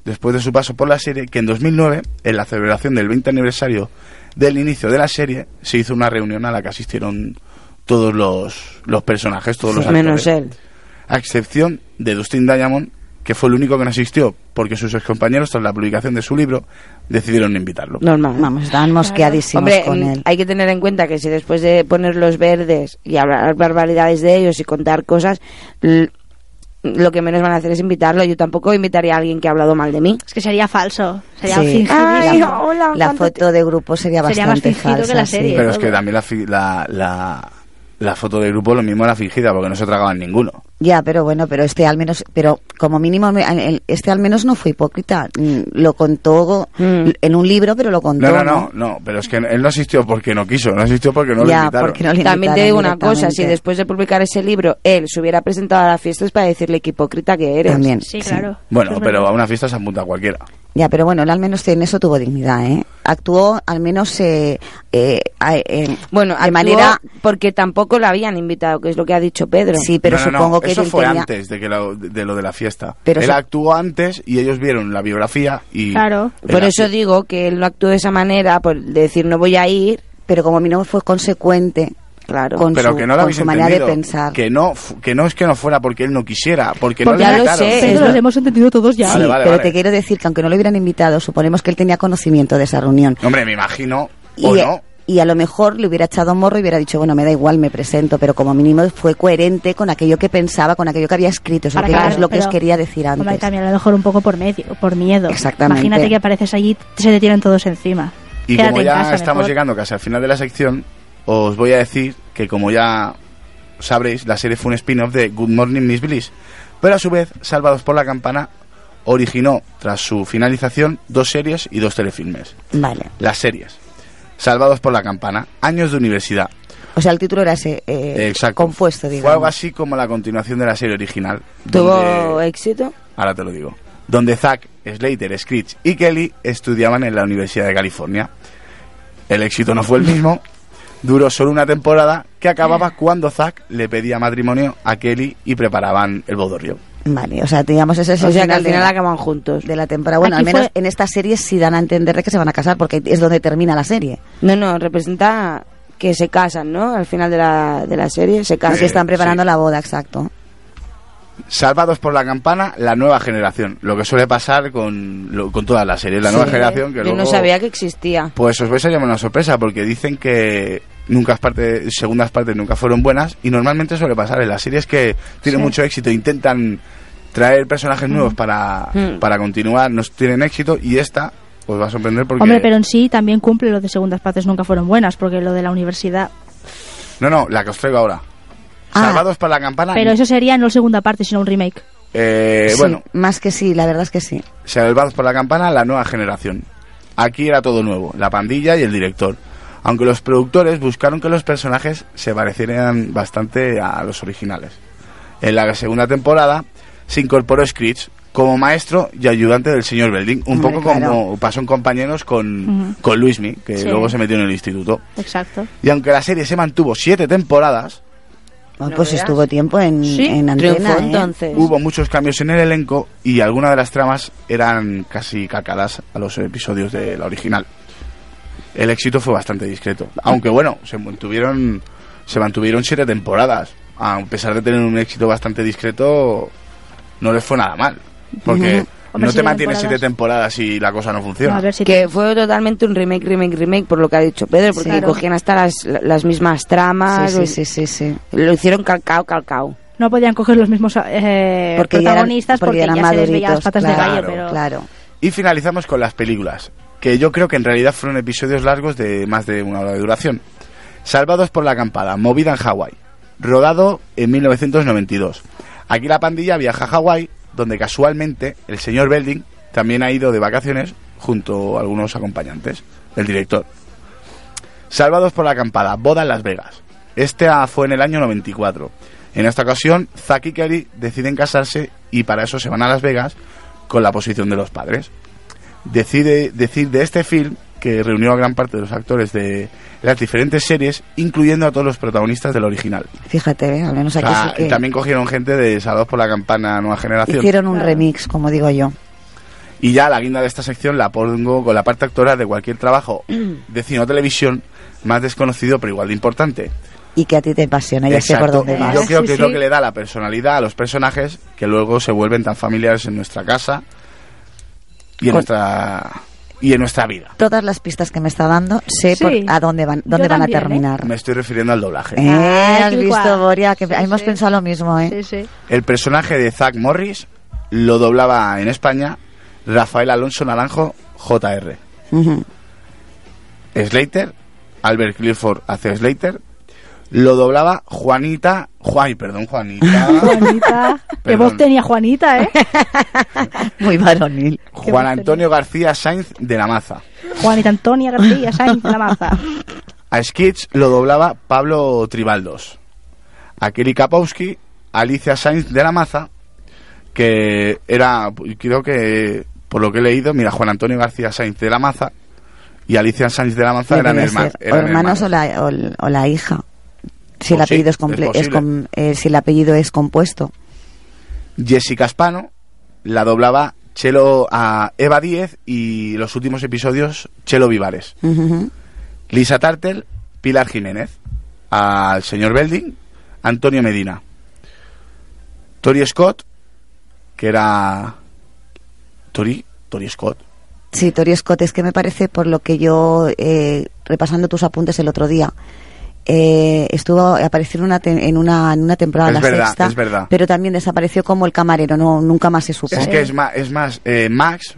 después de su paso por la serie, que en 2009, en la celebración del 20 aniversario del inicio de la serie, se hizo una reunión a la que asistieron todos los, los personajes, todos los actores. menos él. A excepción de Dustin Diamond, que fue el único que no asistió, porque sus excompañeros, tras la publicación de su libro, decidieron no invitarlo. Normal. Vamos, estaban mosqueadísimos Hombre, con él. hay que tener en cuenta que si después de poner los verdes y hablar barbaridades de ellos y contar cosas, l- lo que menos van a hacer es invitarlo. Yo tampoco invitaría a alguien que ha hablado mal de mí. Es que sería falso. Sería Sí. Ay, la, hola, la ¿cuánto foto de grupo sería Sería más bastante fingido falsa. que la sí. serie. Pero es que también la, fi- la, la, la foto de grupo lo mismo era fingida porque no se tragaban ninguno. Ya, pero bueno, pero este al menos, pero como mínimo, este al menos no fue hipócrita. Mm, Lo contó Mm. en un libro, pero lo contó. No, no, no, no, pero es que él no asistió porque no quiso, no asistió porque no lo ya, invitaron. porque no le También te invitaron digo una cosa, si después de publicar ese libro él se hubiera presentado a la fiesta es para decirle que hipócrita que eres. También. Sí, claro. Bueno, pero a una fiesta se apunta cualquiera. Ya, pero bueno, él al menos en eso tuvo dignidad, ¿eh? Actuó al menos eh, eh, a- eh, Bueno, de actuó manera... porque tampoco lo habían invitado, que es lo que ha dicho Pedro. Sí, pero No, no, no, supongo que eso él fue tenía- antes de que lo, de lo de la fiesta. Pero él se- actuó antes y ellos vieron la biografía y Claro. Por eso digo que él no actuó de esa manera, por decir no voy a ir, Pero como mínimo fue consecuente claro. con pero su, que no lo con habéis su manera de pensar. Que no, que no es que no fuera porque él no quisiera, porque, Porque no lo sé. Pedro, es- lo hemos entendido todos ya. Sí, Vale, vale, pero vale. te quiero decir que aunque no lo hubieran invitado, suponemos que él tenía conocimiento de esa reunión. Hombre, me imagino, Y, o no. y a lo mejor le hubiera echado morro y hubiera dicho, bueno, me da igual, me presento, pero como mínimo fue coherente con aquello que pensaba, con aquello que había escrito. Eso que claro, es lo que os pero- quería decir antes. Hombre, también a lo mejor un poco por medio, por miedo. Exactamente. Imagínate que apareces allí y se te tiran todos encima. Y Quédate como en ya casa estamos mejor. llegando casi al final de la sección, os voy a decir que como ya sabréis, la serie fue un spin-off de Good Morning Miss Bliss, pero a su vez, Salvados por la Campana originó, tras su finalización, dos series y dos telefilmes. Vale. Las series. Salvados por la Campana, Años de Universidad. O sea, el título era ese, eh, Exacto. compuesto, Fue digamos. algo así como la continuación de la serie original. tuvo donde- éxito. ahora te lo digo, donde Zack, Slater, Screech y Kelly estudiaban en la Universidad de California. El éxito no fue el mismo, duró solo una temporada que acababa cuando Zack le pedía matrimonio a Kelly y preparaban el bodorrio. Vale, o sea, digamos, ese es O sea que final al final acaban juntos. de la temporada. Bueno, Aquí al menos fue- en esta serie sí dan a entender de que se van a casar, porque es donde termina la serie. No, no, representa que se casan, ¿no? Al final de la, de la serie se casan. Así están preparando sí. la boda, exacto. Salvados por la campana, la nueva generación. Lo que suele pasar con, lo- con todas las series. La nueva Sí, generación que Yo luego... no sabía que existía. Pues os vais a llamar una sorpresa porque dicen que nunca es parte, segundas partes nunca fueron buenas y normalmente suele pasar en las series que tienen Sí. mucho éxito intentan traer personajes nuevos para, Mm. para continuar, no tienen éxito y esta os va a sorprender porque Hombre, pero en sí también cumple lo de segundas partes nunca fueron buenas, porque lo de la universidad. no, no, la que os traigo ahora. Ah. Salvados por la campana. Pero eso sería no segunda parte, sino un remake. eh, Sí, bueno, más que sí, la verdad es que sí. Salvados por la campana, la nueva generación. Aquí era todo nuevo, la pandilla y el director. Aunque los productores buscaron que los personajes se parecieran bastante a los originales. En la segunda temporada se incorporó Screech como maestro y ayudante del señor Belding, un Hombre, poco claro. como pasó en compañeros con, Ujú. con Luismi, que Sí. luego se metió en el instituto. Exacto. Y aunque la serie se mantuvo siete temporadas, Oh, No pues estuvo tiempo en, Sí, en antena. Triunfó ¿eh? entonces. Hubo muchos cambios en el elenco y algunas de las tramas eran casi calcadas a los episodios de la original. El éxito fue bastante discreto, aunque bueno, se mantuvieron se mantuvieron siete temporadas. A pesar de tener un éxito bastante discreto, no les fue nada mal, porque. Hombre, no te mantienes siete temporadas. y la cosa no funciona. a ver si Que fue totalmente un remake, remake, remake, por lo que ha dicho Pedro, porque Sí. cogían hasta las, las mismas tramas. Sí, lo- sí, sí, sí, sí. Lo hicieron calcao, calcao. no podían coger los mismos eh, Porque ya eran- protagonistas porque, porque ya eran ya se les veía las patas claro, de gallo, pero Claro. Y finalizamos con las películas, que yo creo que en realidad fueron episodios largos de más de una hora de duración. Salvados por la acampada, movida en Hawái, rodado en 1992. Aquí la pandilla viaja a Hawái, donde casualmente el señor Belding también ha ido de vacaciones junto a algunos acompañantes, el director. Salvados por la acampada, boda en Las Vegas. Este fue en el año 94. En esta ocasión, Zack y Kelly deciden casarse y para eso se van a Las Vegas con la posición de los padres. Decide decir de este film que reunió a gran parte de los actores de las diferentes series, incluyendo a todos los protagonistas del original. Fíjate, ¿eh? al menos O aquí sea, sí que También cogieron gente de Salvados por la Campana Nueva Generación. hicieron un Claro. remix, como digo yo. Y ya la guinda de esta sección la pongo con la parte actoral de cualquier trabajo (clears throat) de cine o televisión más desconocido pero igual de importante. Y que a ti te apasiona, ya sé por Exacto. dónde vas. Yo creo Sí, que es lo sí. que le da la personalidad a los personajes que luego se vuelven tan familiares en nuestra casa y en Con- nuestra y en nuestra vida. Todas las pistas que me está dando, sé Sí. por- a dónde van, dónde Yo van también, a ¿eh? terminar. Me estoy refiriendo al doblaje. Eh, Ah, has visto. Boria, que Sí, hemos sí. pensado lo mismo, ¿eh? Sí, sí. El personaje de Zack Morris lo doblaba en España Rafael Alonso Naranjo JR. Ujú. Slater, Albert Clifford hace Slater, lo doblaba Juanita, Juan, perdón, Juanita, (laughs) Juanita. Perdón. voz tenía Juanita, ¿eh? (laughs) Muy varonil. Juan Antonio García Sainz de la Maza. Juanita Antonia García Sainz de la Maza. (laughs) A Skitch lo doblaba Pablo Tribaldos. A Kelly Kapowski, Alicia Sainz de la Maza, que era, creo que, por lo que he leído, mira, Juan Antonio García Sainz de la Maza y Alicia Sainz de la Maza eran, hermanos o hermanos. la, o l- o la hija. Si el Pues apellido es, es com- eh, si el apellido es compuesto. Jessica Spano la doblaba Chelo a Eva Díez y los últimos episodios Chelo Vivares. Lisa Tartel, Pilar Jiménez. Al señor Belding, Antonio Medina. Tori Scott, que era... Tori, Tori Scott. Sí, Tori Scott, es que me parece, por lo que yo, eh, repasando tus apuntes el otro día, eh, estuvo, apareció en una, te- en una, en una temporada, Es la verdad, sexta, es verdad. pero también desapareció como el camarero, no, nunca más se supo. Es que es más, es más eh, Max,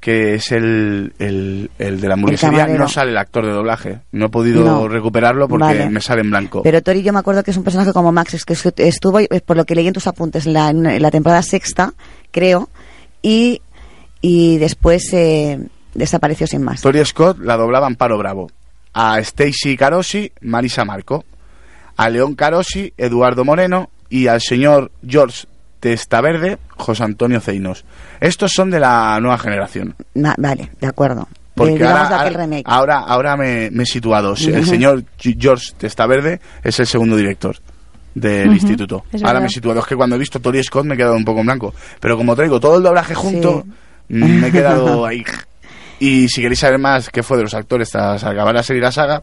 que es el, el, el de la hamburguesería, no sale el actor de doblaje. No he podido No. recuperarlo porque Vale. me sale en blanco. Pero Tori yo me acuerdo que es un personaje como Max, es que estu- estuvo, por lo que leí en tus apuntes, en la, en la temporada sexta, creo, y, y después eh, desapareció sin más. Tori Scott la doblaba Amparo Bravo. A Stacy Carosi, Marisa Marco. A León Carosi, Eduardo Moreno. Y al señor George Testaverde, José Antonio Ceinos. Estos son de la nueva generación. Ma- vale, de acuerdo. Porque ahora, aquel ahora- remake. ahora, ahora me, me he situado. El señor George Testaverde es el segundo director del instituto. es Ahora verdad. me he situado. Es que cuando he visto Tori Scott me he quedado un poco en blanco. Pero como traigo todo el doblaje junto, Sí. me he quedado (laughs) ahí. Y si queréis saber más qué fue de los actores tras acabar la serie y la saga,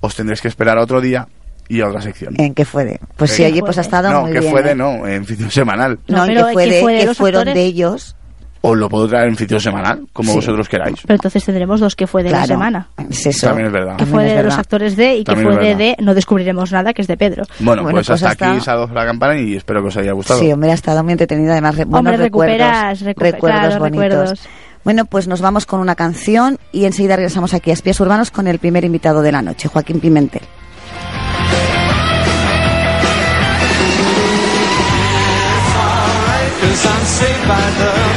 os tendréis que esperar a otro día y a otra sección. ¿En qué fue de? Pues sí, ¿Qué allí fue pues ha estado no, muy que bien. fue de ¿eh? no, en ficción semanal. No, No, en pero que fue ¿qué de, fue de que fueron actores? de ellos. Os lo puedo traer en ficción semanal, como Sí. vosotros queráis. Pero entonces tendremos dos que fue de la Claro, semana. Es eso. También es verdad. Que fue de los actores de y que fue de, de No descubriremos nada, que es de Pedro. Bueno, Bueno, pues pues hasta hasta- aquí se ha dado la campana y espero que os haya gustado. Sí, hombre, ha estado muy entretenido. Además, re- buenos Hombre, recuerdos. recuperas, recupe- recuerdos claro, bonitos. recuerdos. Bueno, pues nos vamos con una canción y enseguida regresamos aquí a Espías Urbanos con el primer invitado de la noche, Joaquín Pimentel. Cause I'm saved by love.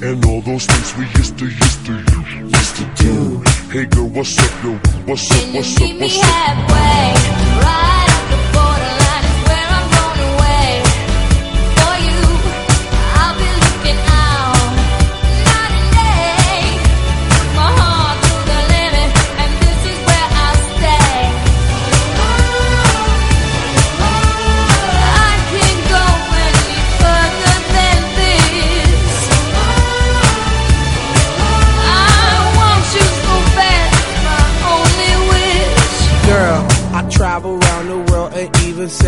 And all those things we used to, used to, used to do. Hey girl, what's up, yo? What's up, Can you what's up, meet me what's up? halfway? Right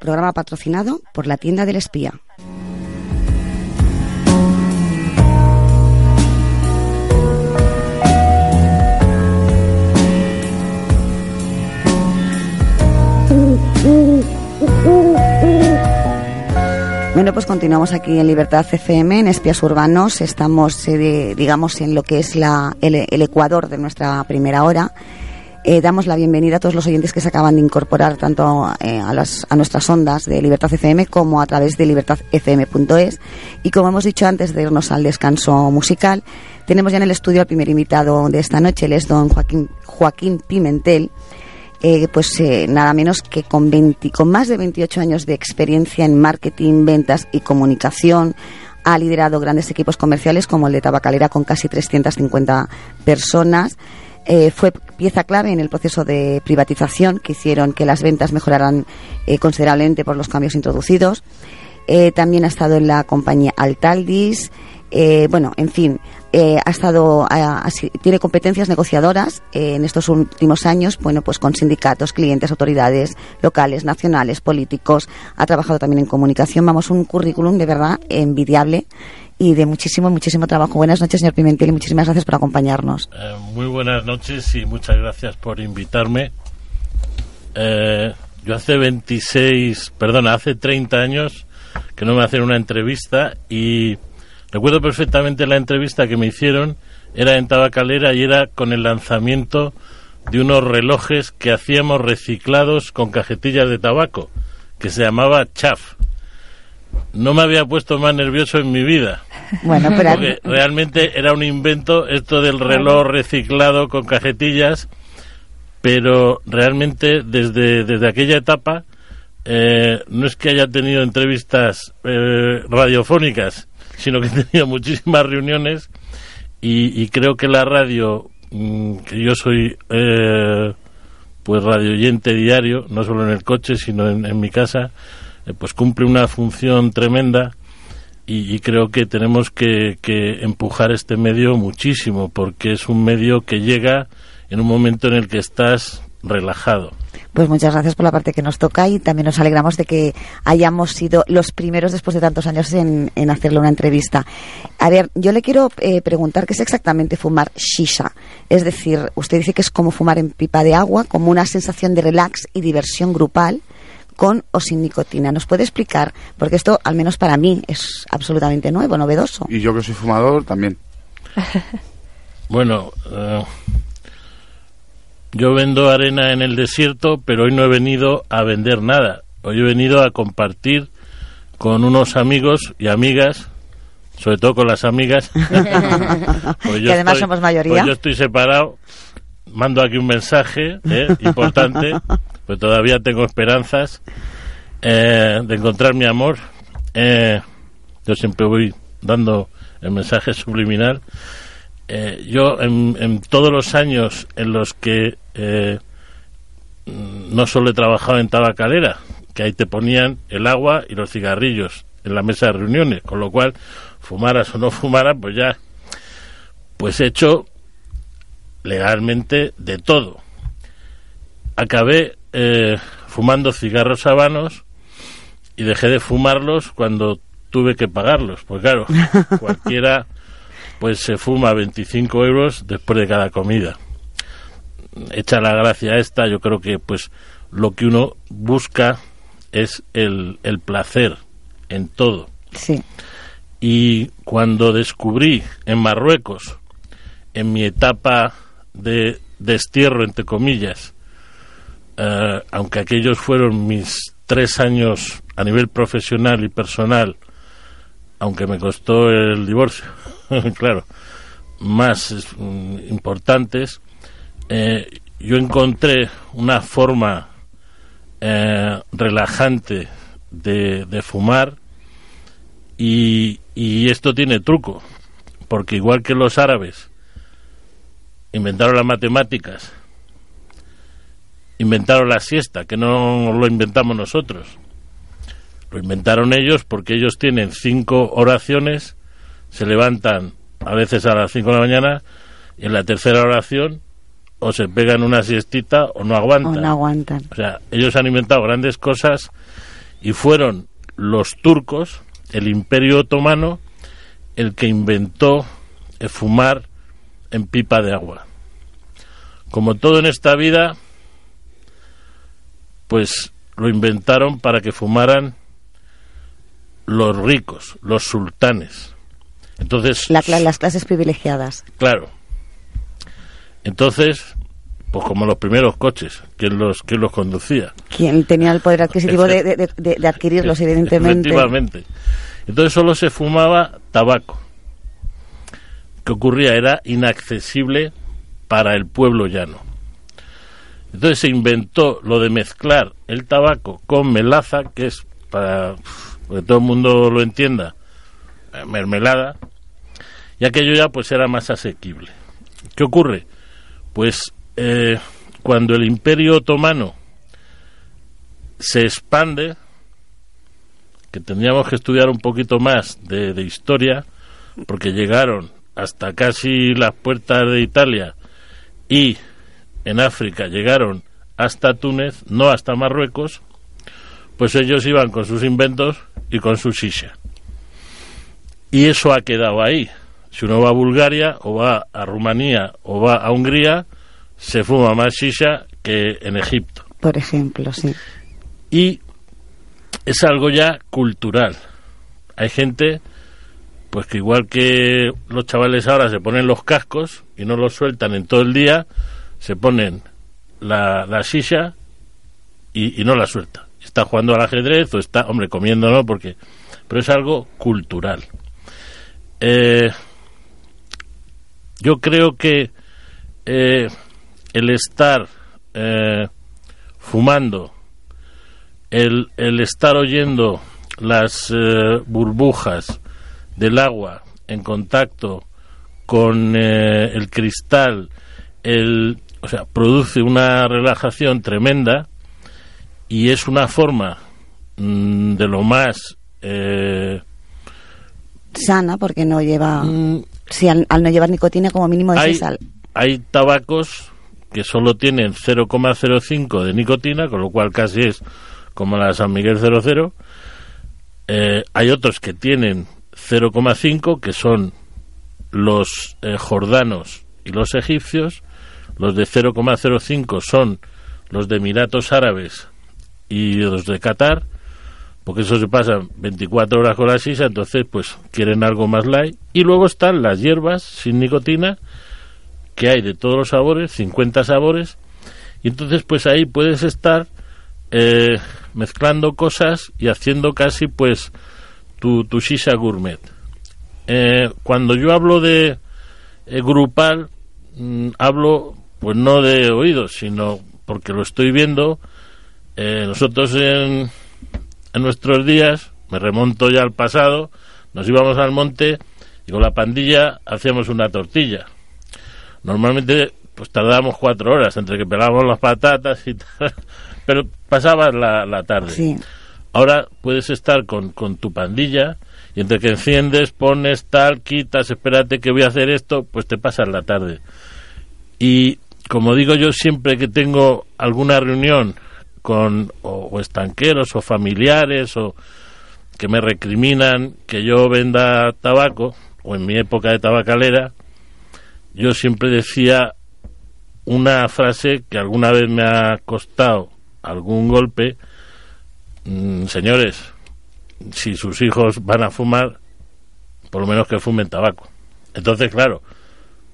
Programa patrocinado por la tienda del espía. Bueno, pues continuamos aquí en Libertad FM, en Espías Urbanos. Estamos, eh, digamos, en lo que es la, el ecuador de nuestra primera hora. Eh, damos la bienvenida a todos los oyentes que se acaban de incorporar tanto eh, a, las, a nuestras ondas de Libertad FM como a través de libertadfm.es. Y como hemos dicho antes de irnos al descanso musical, tenemos ya en el estudio al primer invitado de esta noche, él es don Joaquín, Joaquín Pimentel. eh, pues eh, nada menos que con, 20 con más de 28 años de experiencia en marketing, ventas y comunicación. Ha liderado grandes equipos comerciales como el de Tabacalera con casi 350 personas. Eh, fue pieza clave en el proceso de privatización que hicieron que las ventas mejoraran eh, considerablemente por los cambios introducidos. Eh, también ha estado en la compañía Altaldis. Eh, bueno, en fin, eh, ha estado, tiene competencias negociadoras eh, en estos últimos años, bueno, pues con sindicatos, clientes, autoridades locales, nacionales, políticos. Ha trabajado también en comunicación. Vamos, un currículum de verdad envidiable y de muchísimo, muchísimo trabajo. Buenas noches, señor Pimentel, y muchísimas gracias por acompañarnos. Eh, muy buenas noches y muchas gracias por invitarme. Eh, yo hace 26, perdona, hace 30 años que no me hacen una entrevista y recuerdo perfectamente la entrevista que me hicieron, era en Tabacalera y era con el lanzamiento de unos relojes que hacíamos reciclados con cajetillas de tabaco, que se llamaba Chaf. No me había puesto más nervioso en mi vida. Bueno, pero Porque realmente era un invento esto del reloj reciclado con cajetillas, pero realmente desde, desde aquella etapa eh, no es que haya tenido entrevistas eh, radiofónicas, sino que (laughs) he tenido muchísimas reuniones y, y creo que la radio, mm, que yo soy eh, pues radio oyente diario, no solo en el coche, sino en, en mi casa, eh, pues cumple una función tremenda y, creo que tenemos que, que empujar este medio muchísimo porque es un medio que llega en un momento en el que estás relajado. Pues muchas gracias por la parte que nos toca y también nos alegramos de que hayamos sido los primeros después de tantos años en, en hacerle una entrevista. A ver, yo le quiero eh, preguntar qué es exactamente fumar shisha. Es decir, usted dice que es como fumar en pipa de agua, como una sensación de relax y diversión grupal con o sin nicotina. ¿Nos puede explicar? Porque esto, al menos para mí, es absolutamente nuevo, novedoso. Y yo que soy fumador también. (laughs) Bueno, eh, yo vendo arena en el desierto, pero hoy no he venido a vender nada. Hoy he venido a compartir con unos amigos y amigas, sobre todo con las amigas. (laughs) Pues Que además somos mayoría. pues yo estoy separado, mando aquí un mensaje eh, importante, (laughs) pues todavía tengo esperanzas eh, de encontrar mi amor. Eh, yo siempre voy dando el mensaje subliminal. Eh, yo en, todos los años en los que eh, no solo he trabajado en tabacalera, que ahí te ponían el agua y los cigarrillos en la mesa de reuniones, con lo cual, fumaras o no fumaras, pues ya, pues he hecho legalmente de todo. Acabé eh, fumando cigarros habanos y dejé de fumarlos cuando tuve que pagarlos, pues claro, (laughs) cualquiera pues se fuma 25 euros después de cada comida. Hecha la gracia esta, yo creo que pues lo que uno busca es el, el placer en todo. Sí. Y cuando descubrí en Marruecos, en mi etapa de destierro, entre comillas, eh, aunque aquellos fueron mis tres años a nivel profesional y personal, aunque me costó el divorcio, (laughs) claro, más mm, importantes, eh, yo encontré una forma eh, relajante de, fumar y esto tiene truco, porque igual que los árabes inventaron las matemáticas, inventaron la siesta, que no lo inventamos nosotros. Lo inventaron ellos porque ellos tienen cinco oraciones, se levantan a veces a las cinco de la mañana y en la tercera oración o se pegan una siestita o no O aguantan. no aguantan. O sea, ellos han inventado grandes cosas y fueron los turcos, el imperio otomano, el que inventó el fumar en pipa de agua. Como todo en esta vida, pues lo inventaron para que fumaran los ricos, los sultanes. Entonces, La las clases privilegiadas. Claro. Entonces, pues como los primeros coches, ¿quién los, quién los conducía? Quien tenía el poder adquisitivo de, de- de- de- de adquirirlos, evidentemente. Efectivamente. Entonces solo se fumaba tabaco. ¿Qué ocurría? Era inaccesible para el pueblo llano. Entonces se inventó lo de mezclar el tabaco con melaza, que es para que todo el mundo lo entienda, eh, mermelada, y aquello ya pues era más asequible. ¿Qué ocurre? Pues eh, cuando el imperio otomano se expande, que tendríamos que estudiar un poquito más de, de historia, porque llegaron hasta casi las puertas de Italia y en África llegaron hasta Túnez, no hasta Marruecos, pues ellos iban con sus inventos y con su shisha. Y eso ha quedado ahí. Si uno va a Bulgaria o va a Rumanía o va a Hungría, se fuma más shisha que en Egipto Por ejemplo, sí. y es algo ya cultural. Hay gente, pues que igual que los chavales ahora se ponen los cascos y no los sueltan en todo el día, se ponen la, la shisha y, y no la suelta. Está jugando al ajedrez o está, hombre, comiendo, ¿no? Porque, pero es algo cultural. Eh, yo creo que eh, el estar eh, fumando el, el estar oyendo las burbujas del agua en contacto con el cristal, el, o sea, produce una relajación tremenda y es una forma mm, de lo más eh, Sana, porque no lleva. Si al, al no llevar nicotina, como mínimo es hay, sal. hay tabacos que solo tienen 0,05 de nicotina, con lo cual casi es como la San Miguel 00. Eh, hay otros que tienen 0,5, que son los eh, jordanos y los egipcios. Los de 0,05 son los de Emiratos Árabes y los de Qatar, porque eso se pasan 24 horas con la sisa, entonces pues quieren algo más light. Y luego están las hierbas sin nicotina, que hay de todos los sabores, 50 sabores, y entonces pues ahí puedes estar eh, mezclando cosas y haciendo casi pues tu, tu gourmet. Eh, cuando yo hablo de eh, grupal, mm, hablo pues no de oídos, sino porque lo estoy viendo. Eh, nosotros en, en nuestros días, me remonto ya al pasado, nos íbamos al monte y con la pandilla hacíamos una tortilla. Normalmente pues tardábamos cuatro horas entre que pelábamos las patatas y (laughs) tal, pero pasaba la, la tarde. Sí. Ahora puedes estar con, con tu pandilla y entre que enciendes, pones tal, quitas, espérate que voy a hacer esto, pues te pasas la tarde. Y como digo yo siempre que tengo alguna reunión con o, estanqueros o familiares o que me recriminan que yo venda tabaco o en mi época de tabacalera, yo siempre decía una frase que alguna vez me ha costado algún golpe, Mm, señores, si sus hijos van a fumar, por lo menos que fumen tabaco. Entonces, claro,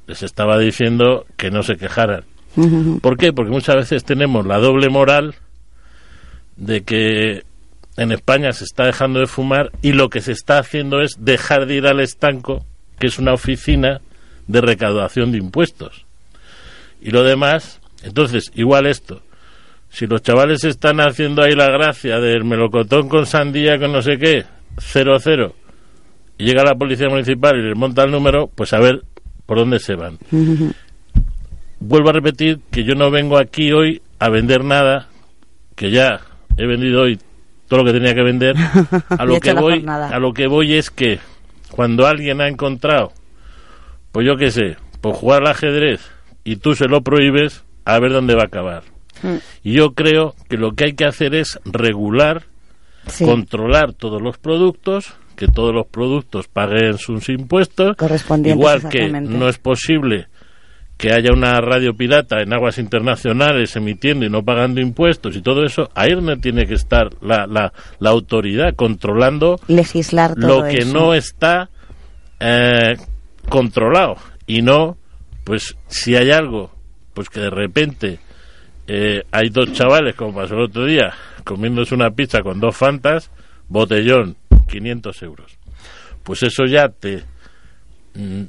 les estaba diciendo que no se quejaran. ¿Por qué? Porque muchas veces tenemos la doble moral de que en España se está dejando de fumar y lo que se está haciendo es dejar de ir al estanco, que es una oficina de recaudación de impuestos. Y lo demás, entonces, igual esto, si los chavales están haciendo ahí la gracia del melocotón con sandía con no sé qué, cero cero, y llega la policía municipal y les monta el número, pues a ver por dónde se van. Vuelvo a repetir que yo no vengo aquí hoy a vender nada, que ya he vendido hoy todo lo que tenía que vender. (laughs) A lo que voy, a lo que voy es que cuando alguien ha encontrado, pues yo qué sé, por jugar al ajedrez y tú se lo prohíbes, a ver dónde va a acabar. Mm. Y yo creo que lo que hay que hacer es regular, Sí. controlar todos los productos, que todos los productos paguen sus impuestos, igual que no es posible que haya una radio pirata en aguas internacionales emitiendo y no pagando impuestos y todo eso, ahí donde tiene que estar la, la, la autoridad controlando Legislar todo lo que eso. no está eh, controlado y no pues si hay algo pues que de repente eh, hay dos chavales como pasó el otro día comiéndose una pizza con dos fantas botellón 500 euros pues eso ya te mm,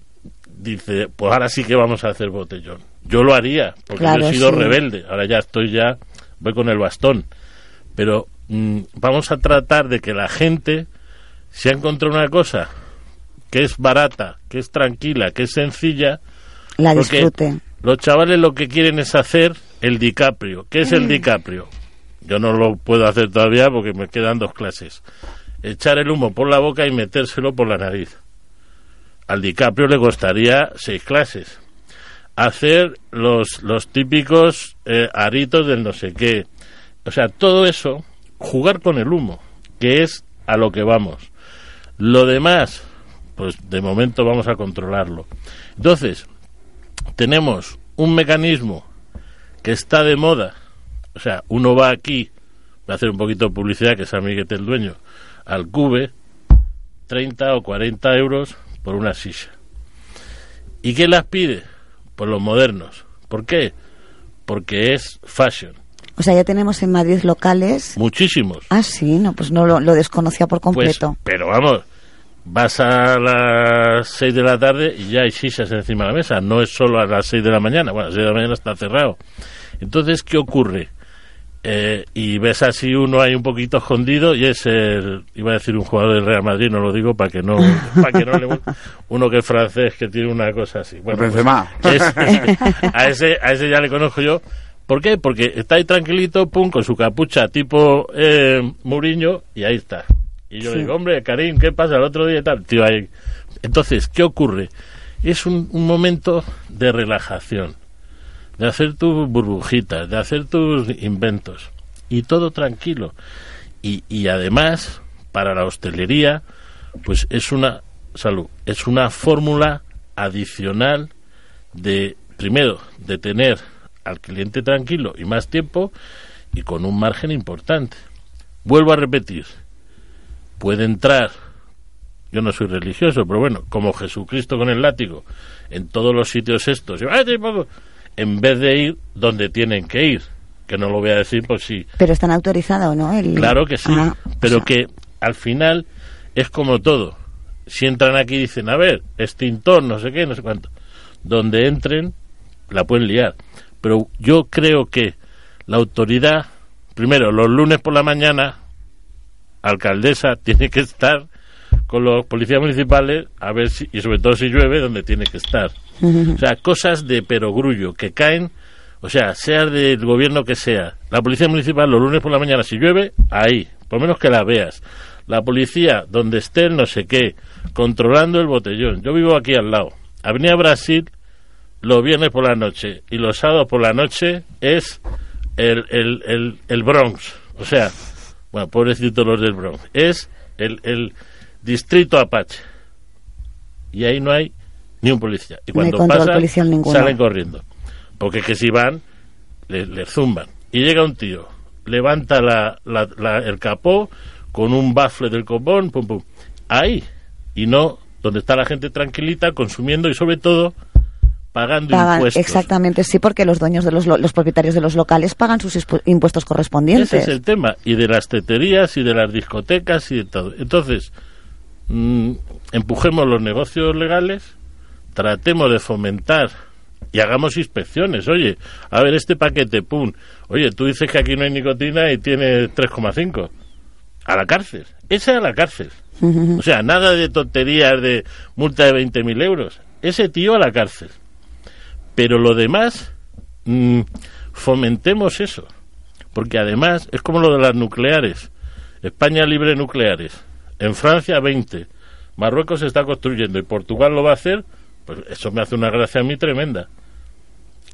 dice pues ahora sí que vamos a hacer botellón yo lo haría porque yo he sido sí. rebelde ahora ya estoy ya voy con el bastón pero mm, vamos a tratar de que la gente si ha encontrado una cosa que es barata, que es tranquila, que es sencilla, La porque disfrute. los chavales lo que quieren es hacer el DiCaprio. ¿Qué es el (clears throat) DiCaprio? Yo no lo puedo hacer todavía porque me quedan dos clases. Echar el humo por la boca y metérselo por la nariz. Al DiCaprio le costaría seis clases. Hacer los, los típicos eh, aritos del no sé qué. O sea, todo eso, jugar con el humo, que es a lo que vamos. Lo demás, pues de momento vamos a controlarlo. Entonces, tenemos un mecanismo que está de moda. O sea, uno va aquí, voy a hacer un poquito de publicidad, que es amiguete el dueño, al Cube, 30 o 40 euros por una silla. ¿Y qué las pide? Pues los modernos. ¿Por qué? Porque es fashion. O sea, ya tenemos en Madrid locales. Muchísimos. Ah, sí, no, pues no lo, lo desconocía por Pues, completo. pero vamos, vas a las 6 de la tarde y ya hay sillas encima de la mesa. No es solo a las 6 de la mañana. Bueno, a las 6 de la mañana está cerrado. Entonces, ¿qué ocurre? Eh, y ves así uno ahí un poquito escondido y es el, iba a decir un jugador del Real Madrid, no lo digo para que no, (laughs) para que no le, uno que es francés que tiene una cosa así. Bueno, pues, es- (laughs) a ese, a ese ya le conozco yo. ¿Por qué? Porque está ahí tranquilito, pum, con su capucha tipo eh, Muriño y ahí está. Y yo Sí. le digo, hombre, Karim, ¿qué pasa el otro día y tal? Tío, ahí. Entonces, ¿qué ocurre? Es un, un momento de relajación, de hacer tus burbujitas, de hacer tus inventos. Y todo tranquilo. Y, y además, para la hostelería, pues es una salud, es una fórmula adicional de, primero, de tener al cliente tranquilo y más tiempo y con un margen importante. Vuelvo a repetir, puede entrar, yo no soy religioso, pero bueno, como Jesucristo con el látigo, en todos los sitios estos, y, "Ay, tipo", en vez de ir donde tienen que ir, que no lo voy a decir por si Pero están autorizados, ¿o no? El- Claro que sí, Ah, pero o sea, que al final es como todo. Si entran aquí y dicen, a ver, extintor, no sé qué, no sé cuánto. Donde entren, la pueden liar. Pero yo creo que la autoridad, primero, los lunes por la mañana, alcaldesa (laughs) tiene que estar con los policías municipales, a ver si, y sobre todo si llueve, donde tiene que estar. O sea, cosas de perogrullo que caen, o sea, sea del gobierno que sea. La policía municipal los lunes por la mañana, si llueve, ahí, por menos que la veas. La policía, donde esté el no sé qué, controlando el botellón. Yo vivo aquí al lado. Avenida Brasil, los viernes por la noche y los sábados por la noche es el, el, el, el Bronx. O sea, bueno, pobrecitos los del Bronx. Es el, el distrito Apache. Y ahí no hay ni un policía. Y No cuando control pasan, ninguno. salen corriendo. Porque que si van, le, le zumban. Y llega un tío, levanta la, la- la- el capó con un bafle del copón, pum, pum. Ahí. Y no donde está la gente tranquilita, consumiendo y sobre todo pagando Pagan, impuestos. exactamente, sí, porque los dueños de los, lo- los propietarios de los locales pagan sus impuestos correspondientes. Ese es el tema. Y de las teterías y de las discotecas y de todo. Entonces, mm, empujemos los negocios legales, tratemos de fomentar y hagamos inspecciones. Oye, a ver, este paquete, pum. Oye, tú dices que aquí no hay nicotina y tiene 3,5. A la cárcel. Ese a la cárcel. O sea, nada de tonterías de multa de 20.000 euros. Ese tío a la cárcel. Pero lo demás, mm, fomentemos eso. Porque además es como lo de las nucleares. España libre nucleares. En Francia 20. Marruecos se está construyendo y Portugal lo va a hacer. Pues eso me hace una gracia a mí tremenda.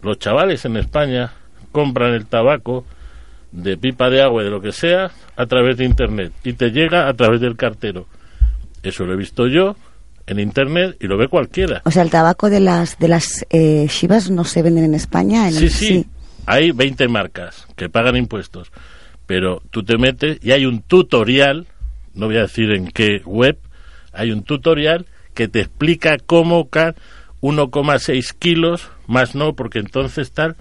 Los chavales en España compran el tabaco de pipa de agua y de lo que sea a través de internet y te llega a través del cartero. Eso lo he visto yo en internet y lo ve cualquiera. O sea, el tabaco de las de las eh, Shivas no se venden en España. En Sí, el- sí, hay 20 marcas que pagan impuestos, pero tú te metes y hay un tutorial, no voy a decir en qué web, hay un tutorial que te explica cómo ca 1,6 kilos, más no, porque entonces tal,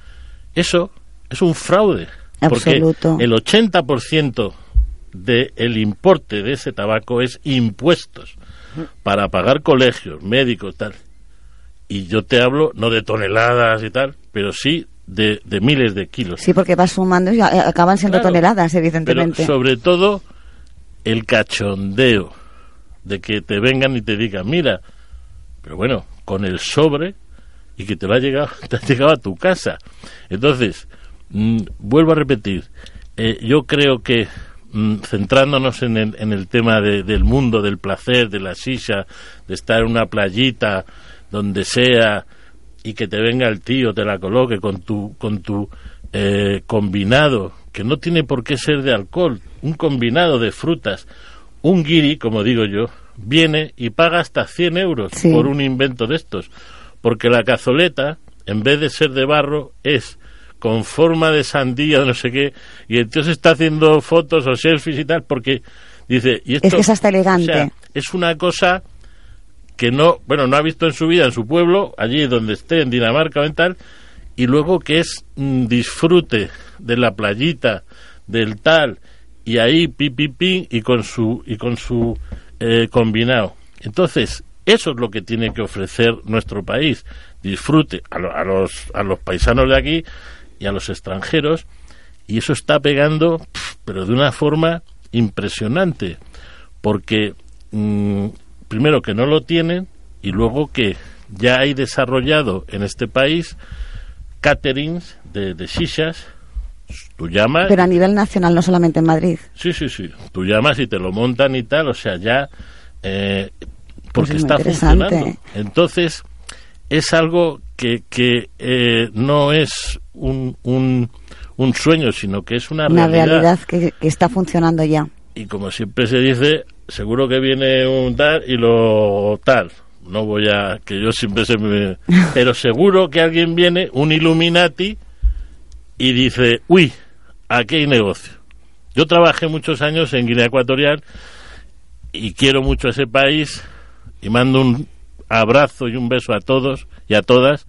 eso es un fraude. Absoluto. Porque el 80% del importe de ese tabaco es impuestos para pagar colegios, médicos, tal. Y yo te hablo no de toneladas y tal, pero sí de, de miles de kilos. Sí, porque va sumando y acaban siendo Claro. toneladas, Pero evidentemente. sobre todo el cachondeo de que te vengan y te digan, mira, pero bueno, con el sobre y que te va a llegar, (laughs) te ha llegado a tu casa. Entonces, mm, vuelvo a repetir, eh, yo creo que mm, centrándonos en el, en el tema de- del mundo, del placer, de la silla, de estar en una playita, donde sea, y que te venga el tío, te la coloque con tu, con tu eh, combinado, que no tiene por qué ser de alcohol, un combinado de frutas, un guiri, como digo yo, viene y paga hasta 100 euros Sí. por un invento de estos, porque la cazoleta, en vez de ser de barro, es con forma de sandía, no sé qué, y entonces está haciendo fotos o selfies y tal, porque dice... Y esto, Es que es hasta elegante. o sea, es una cosa que no, bueno, no ha visto en su vida en su pueblo, allí donde esté, en Dinamarca o en tal, y luego que es mm, disfrute de la playita, del tal, y ahí pi pi pi y con su y con su eh, combinado. Entonces, eso es lo que tiene que ofrecer nuestro país, disfrute a, lo- a los a los paisanos de aquí y a los extranjeros, y eso está pegando, pero de una forma impresionante, porque mm, primero que no lo tienen y luego que ya hay desarrollado en este país caterings de, de shishas. Tú llamas, Pero a nivel nacional, no solamente en Madrid. sí, sí, sí. Tú llamas y te lo montan y tal, o sea, ya eh, porque Pues es está funcionando. Entonces es algo que, que eh, no es un, un, un sueño, sino que es una, Una realidad que, que está funcionando ya. y como siempre se dice, seguro que viene un tal y lo tal. No voy a, que yo siempre se me... (laughs) Pero seguro que alguien viene, un Illuminati, y dice, uy, aquí hay negocio. Yo trabajé muchos años en Guinea Ecuatorial y quiero mucho ese país y mando un abrazo y un beso a todos y a todas,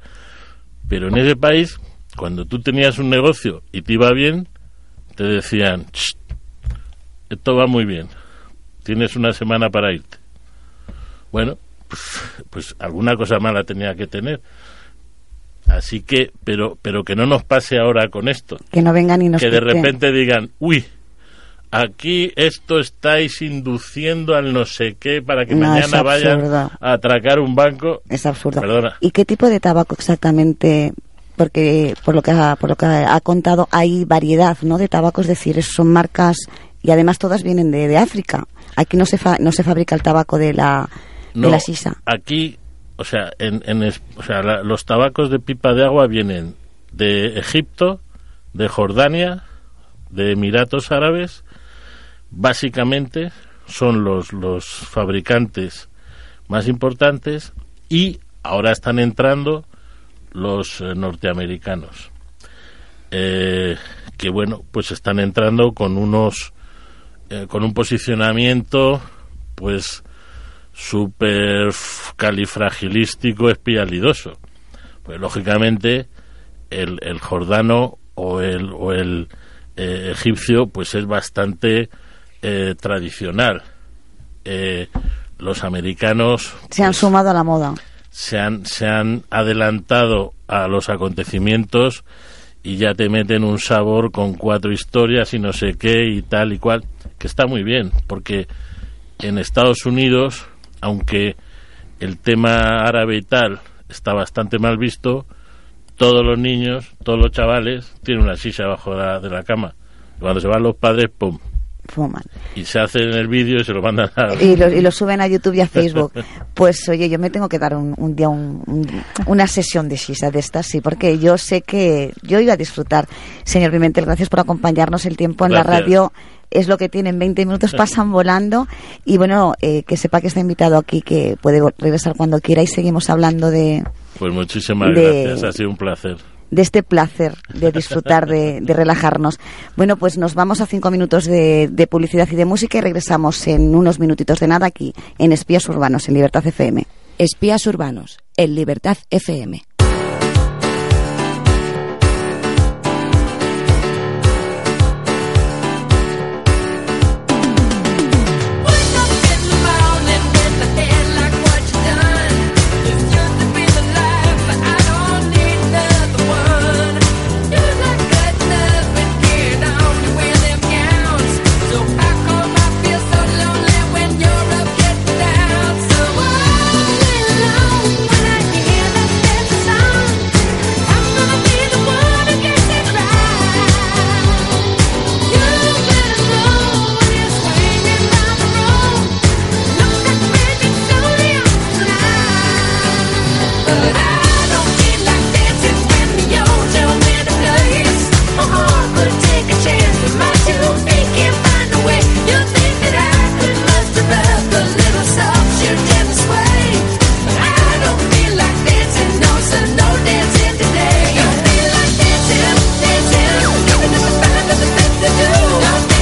pero en ese país, cuando tú tenías un negocio y te iba bien, te decían, "Ch, esto va muy bien, tienes una semana para irte. Bueno, pues, pues alguna cosa mala tenía que tener. Así que, pero, pero que no nos pase ahora con esto. Que no vengan y nos que de quiten. repente digan, uy, aquí esto estáis induciendo al no sé qué para que No, mañana vayan a atracar un banco. Es absurdo. Perdona. ¿Y qué tipo de tabaco exactamente? Porque por lo que ha, por lo que ha contado hay variedad, ¿no? De tabaco, es decir, son marcas Y además todas vienen de, de África. Aquí no se, fa- no se fabrica el tabaco de la, No, de la sisa. Aquí, o sea, en, en o sea, la- los tabacos de pipa de agua vienen de Egipto, de Jordania, de Emiratos Árabes. Básicamente son los, los fabricantes más importantes y ahora están entrando los eh, norteamericanos. Eh, que bueno, pues están entrando con unos eh, con un posicionamiento pues súper califragilístico espialidoso. Pues lógicamente el, el jordano o el, o el eh, egipcio pues es bastante eh, tradicional. Eh, los americanos Se han sumado a la moda. se han, se han adelantado a los acontecimientos y ya te meten un sabor con cuatro historias y no sé qué y tal y cual, que está muy bien, porque en Estados Unidos, aunque el tema árabe y tal está bastante mal visto, todos los niños, todos los chavales tienen una silla abajo de la, cama. Cuando se van los padres, ¡pum! Fuman. Y se hacen el vídeo y se lo mandan a... Y lo, y lo suben a YouTube y a (laughs) Facebook. Pues oye, yo me tengo que dar un, un día un- un- una sesión de sisa de estas, sí, porque yo sé que yo iba a disfrutar. Señor Pimentel, gracias por acompañarnos. El tiempo en la radio es lo que tienen, 20 minutos pasan (laughs) volando. Y bueno, eh, que sepa que está invitado aquí, que puede regresar cuando quiera y seguimos hablando de, Pues muchísimas de- gracias, ha sido un placer. De este placer de disfrutar, de, de relajarnos. Bueno, pues nos vamos a cinco minutos de, de publicidad y de música y regresamos en unos minutitos de nada aquí en Espías Urbanos, en Libertad FM. Espías Urbanos, en Libertad FM.